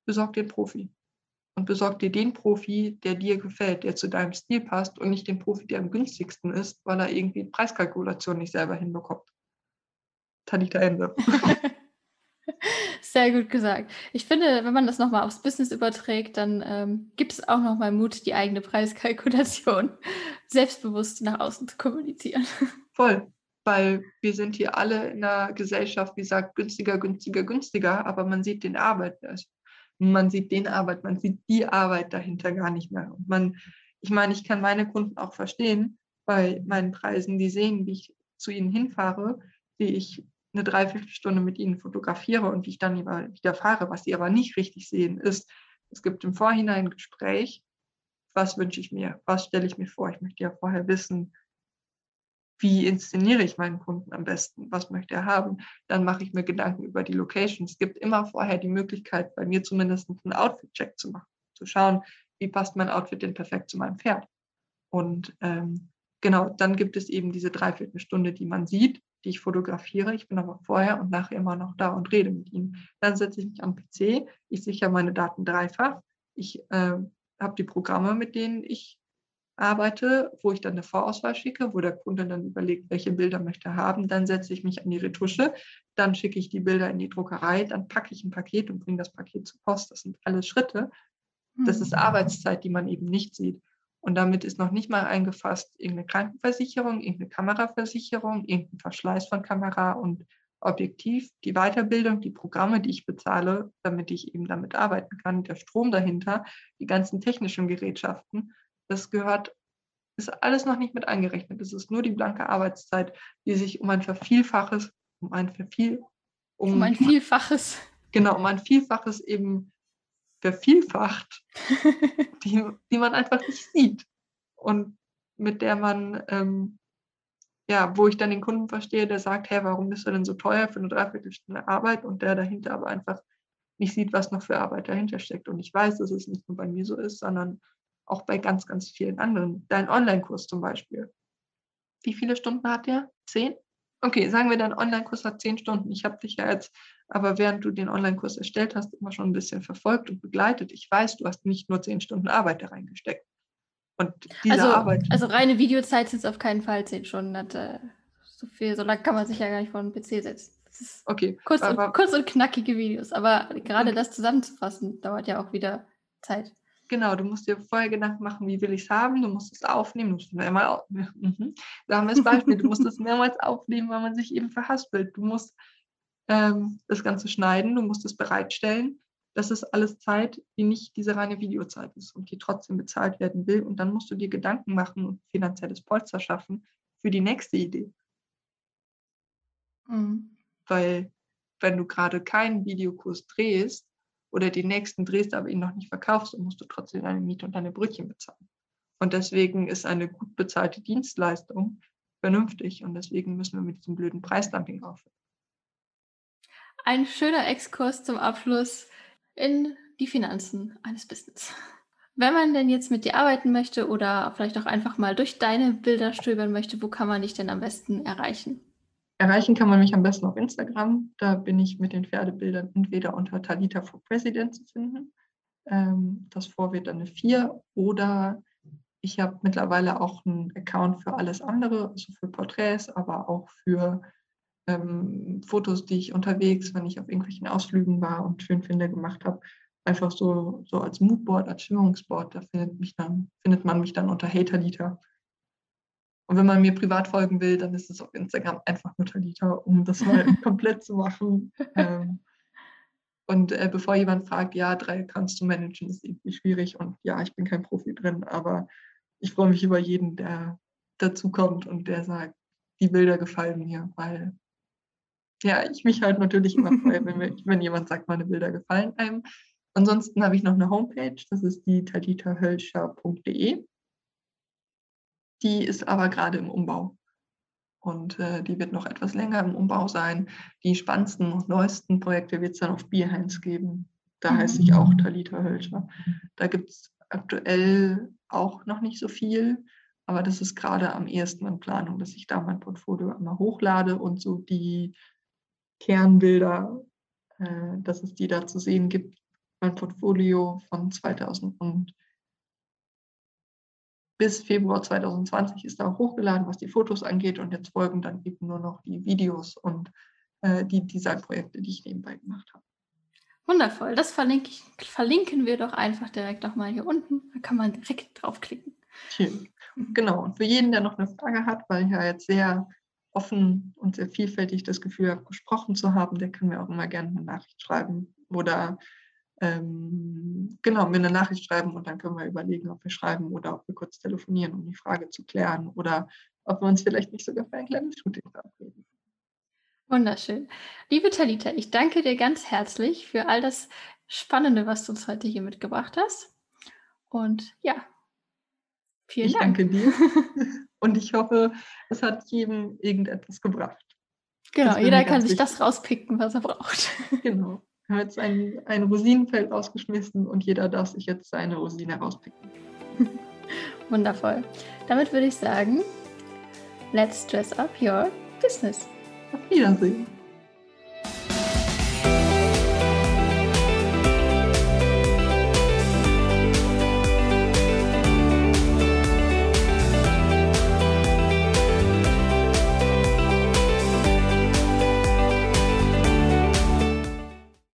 besorg dir einen Profi. Und besorg dir den Profi, der dir gefällt, der zu deinem Stil passt und nicht den Profi, der am günstigsten ist, weil er irgendwie Preiskalkulation nicht selber hinbekommt. Tanita Ende. (laughs) Sehr gut gesagt. Ich finde, wenn man das nochmal aufs Business überträgt, dann ähm, gibt es auch nochmal Mut, die eigene Preiskalkulation (laughs) selbstbewusst nach außen zu kommunizieren. Voll weil wir sind hier alle in einer Gesellschaft, die sagt günstiger, günstiger, günstiger, aber man sieht den Arbeit, man sieht den Arbeit, man sieht die Arbeit dahinter gar nicht mehr. Und man, ich meine, ich kann meine Kunden auch verstehen bei meinen Preisen, die sehen, wie ich zu ihnen hinfahre, wie ich eine Dreiviertelstunde mit ihnen fotografiere und wie ich dann wieder fahre. Was sie aber nicht richtig sehen, ist, es gibt im Vorhinein ein Gespräch, was wünsche ich mir, was stelle ich mir vor. Ich möchte ja vorher wissen, wie inszeniere ich meinen Kunden am besten, was möchte er haben, dann mache ich mir Gedanken über die Location. Es gibt immer vorher die Möglichkeit, bei mir zumindest einen Outfit-Check zu machen, zu schauen, wie passt mein Outfit denn perfekt zu meinem Pferd. Und ähm, genau, dann gibt es eben diese Dreiviertelstunde, die man sieht, die ich fotografiere. Ich bin aber vorher und nachher immer noch da und rede mit ihnen. Dann setze ich mich am PC, ich sichere meine Daten dreifach, ich äh, habe die Programme, mit denen ich arbeite, wo ich dann eine Vorauswahl schicke, wo der Kunde dann überlegt, welche Bilder möchte er haben. Dann setze ich mich an die Retusche, dann schicke ich die Bilder in die Druckerei, dann packe ich ein Paket und bringe das Paket zur Post. Das sind alles Schritte. Das ist mhm. Arbeitszeit, die man eben nicht sieht. Und damit ist noch nicht mal eingefasst irgendeine Krankenversicherung, irgendeine Kameraversicherung, irgendein Verschleiß von Kamera und Objektiv, die Weiterbildung, die Programme, die ich bezahle, damit ich eben damit arbeiten kann, der Strom dahinter, die ganzen technischen Gerätschaften das gehört ist alles noch nicht mit eingerechnet. Es ist nur die blanke Arbeitszeit, die sich um ein Vervielfaches, um ein Verviel, um, um ein Vielfaches. Genau, um ein Vielfaches eben vervielfacht, (laughs) die, die man einfach nicht sieht. Und mit der man, ähm, ja, wo ich dann den Kunden verstehe, der sagt, hey, warum bist du denn so teuer für eine Dreiviertelstunde Arbeit? Und der dahinter aber einfach nicht sieht, was noch für Arbeit dahinter steckt. Und ich weiß, dass es nicht nur bei mir so ist, sondern auch bei ganz, ganz vielen anderen. Dein Online-Kurs zum Beispiel. Wie viele Stunden hat der? Zehn? Okay, sagen wir, dein Online-Kurs hat zehn Stunden. Ich habe dich ja jetzt, aber während du den Online-Kurs erstellt hast, immer schon ein bisschen verfolgt und begleitet. Ich weiß, du hast nicht nur zehn Stunden Arbeit da reingesteckt. Und diese also, Arbeit. Also reine Videozeit sind es auf keinen Fall zehn Stunden. Das, äh, so viel, so lange kann man sich ja gar nicht vor den PC setzen. okay. Kurz, aber, und, kurz und knackige Videos. Aber gerade okay. das zusammenzufassen, dauert ja auch wieder Zeit. Genau, du musst dir vorher Gedanken machen, wie will ich es haben, du musst es aufnehmen, du musst es mehrmals aufnehmen. (laughs) Mhm. Da haben wir das Beispiel, du musst es (laughs) mehrmals aufnehmen, weil man sich eben verhaspelt. Du musst ähm, das Ganze schneiden, du musst es bereitstellen. Das ist alles Zeit, die nicht diese reine Videozeit ist und die trotzdem bezahlt werden will. Und dann musst du dir Gedanken machen und finanzielles Polster schaffen für die nächste Idee. Mhm. Weil wenn du gerade keinen Videokurs drehst, oder den nächsten drehst, aber ihn noch nicht verkaufst, dann musst du trotzdem deine Miete und deine Brötchen bezahlen. Und deswegen ist eine gut bezahlte Dienstleistung vernünftig und deswegen müssen wir mit diesem blöden Preisdumping aufhören. Ein schöner Exkurs zum Abschluss in die Finanzen eines Business. Wenn man denn jetzt mit dir arbeiten möchte oder vielleicht auch einfach mal durch deine Bilder stöbern möchte, wo kann man dich denn am besten erreichen? Erreichen kann man mich am besten auf Instagram. Da bin ich mit den Pferdebildern entweder unter Talita for President zu finden. Ähm, das Vor wird dann eine 4. Oder ich habe mittlerweile auch einen Account für alles andere, also für Porträts, aber auch für ähm, Fotos, die ich unterwegs, wenn ich auf irgendwelchen Ausflügen war und schön finde, gemacht habe. Einfach so, so als Moodboard, als Stimmungsboard. Da findet, mich dann, findet man mich dann unter Hey Talita. Und wenn man mir privat folgen will, dann ist es auf Instagram einfach nur Talita, um das mal (laughs) komplett zu machen. Ähm, und äh, bevor jemand fragt, ja, drei Accounts zu managen, ist irgendwie schwierig. Und ja, ich bin kein Profi drin, aber ich freue mich über jeden, der dazukommt und der sagt, die Bilder gefallen mir, weil ja, ich mich halt natürlich immer freue, wenn, (laughs) wenn jemand sagt, meine Bilder gefallen einem. Ansonsten habe ich noch eine Homepage, das ist die talitahölscher.de. Die ist aber gerade im Umbau. Und äh, die wird noch etwas länger im Umbau sein. Die spannendsten und neuesten Projekte wird es dann auf Behance geben. Da mhm. heiße ich auch Talita Hölscher. Da gibt es aktuell auch noch nicht so viel, aber das ist gerade am ehesten in Planung, dass ich da mein Portfolio einmal hochlade und so die Kernbilder, äh, dass es die da zu sehen gibt. Mein Portfolio von 2000 und bis Februar 2020 ist da hochgeladen, was die Fotos angeht. Und jetzt folgen dann eben nur noch die Videos und äh, die Designprojekte, die ich nebenbei gemacht habe. Wundervoll. Das verlinke ich, verlinken wir doch einfach direkt nochmal hier unten. Da kann man direkt draufklicken. Schön. Genau. Und für jeden, der noch eine Frage hat, weil ich ja jetzt sehr offen und sehr vielfältig das Gefühl habe, gesprochen zu haben, der kann mir auch immer gerne eine Nachricht schreiben oder ähm, genau, mir eine Nachricht schreiben und dann können wir überlegen, ob wir schreiben oder ob wir kurz telefonieren, um die Frage zu klären oder ob wir uns vielleicht nicht sogar für ein kleines Shooting verabreden. Wunderschön. Liebe Talita, ich danke dir ganz herzlich für all das Spannende, was du uns heute hier mitgebracht hast. Und ja, vielen ich Dank. Ich danke dir. (laughs) Und ich hoffe, es hat jedem irgendetwas gebracht. Genau, jeder kann sich das rauspicken, was er braucht. Genau. Jetzt ein, ein Rosinenfeld rausgeschmissen und jeder darf sich jetzt seine Rosine rauspicken. (laughs) Wundervoll. Damit würde ich sagen, let's dress up your business. Auf Wiedersehen.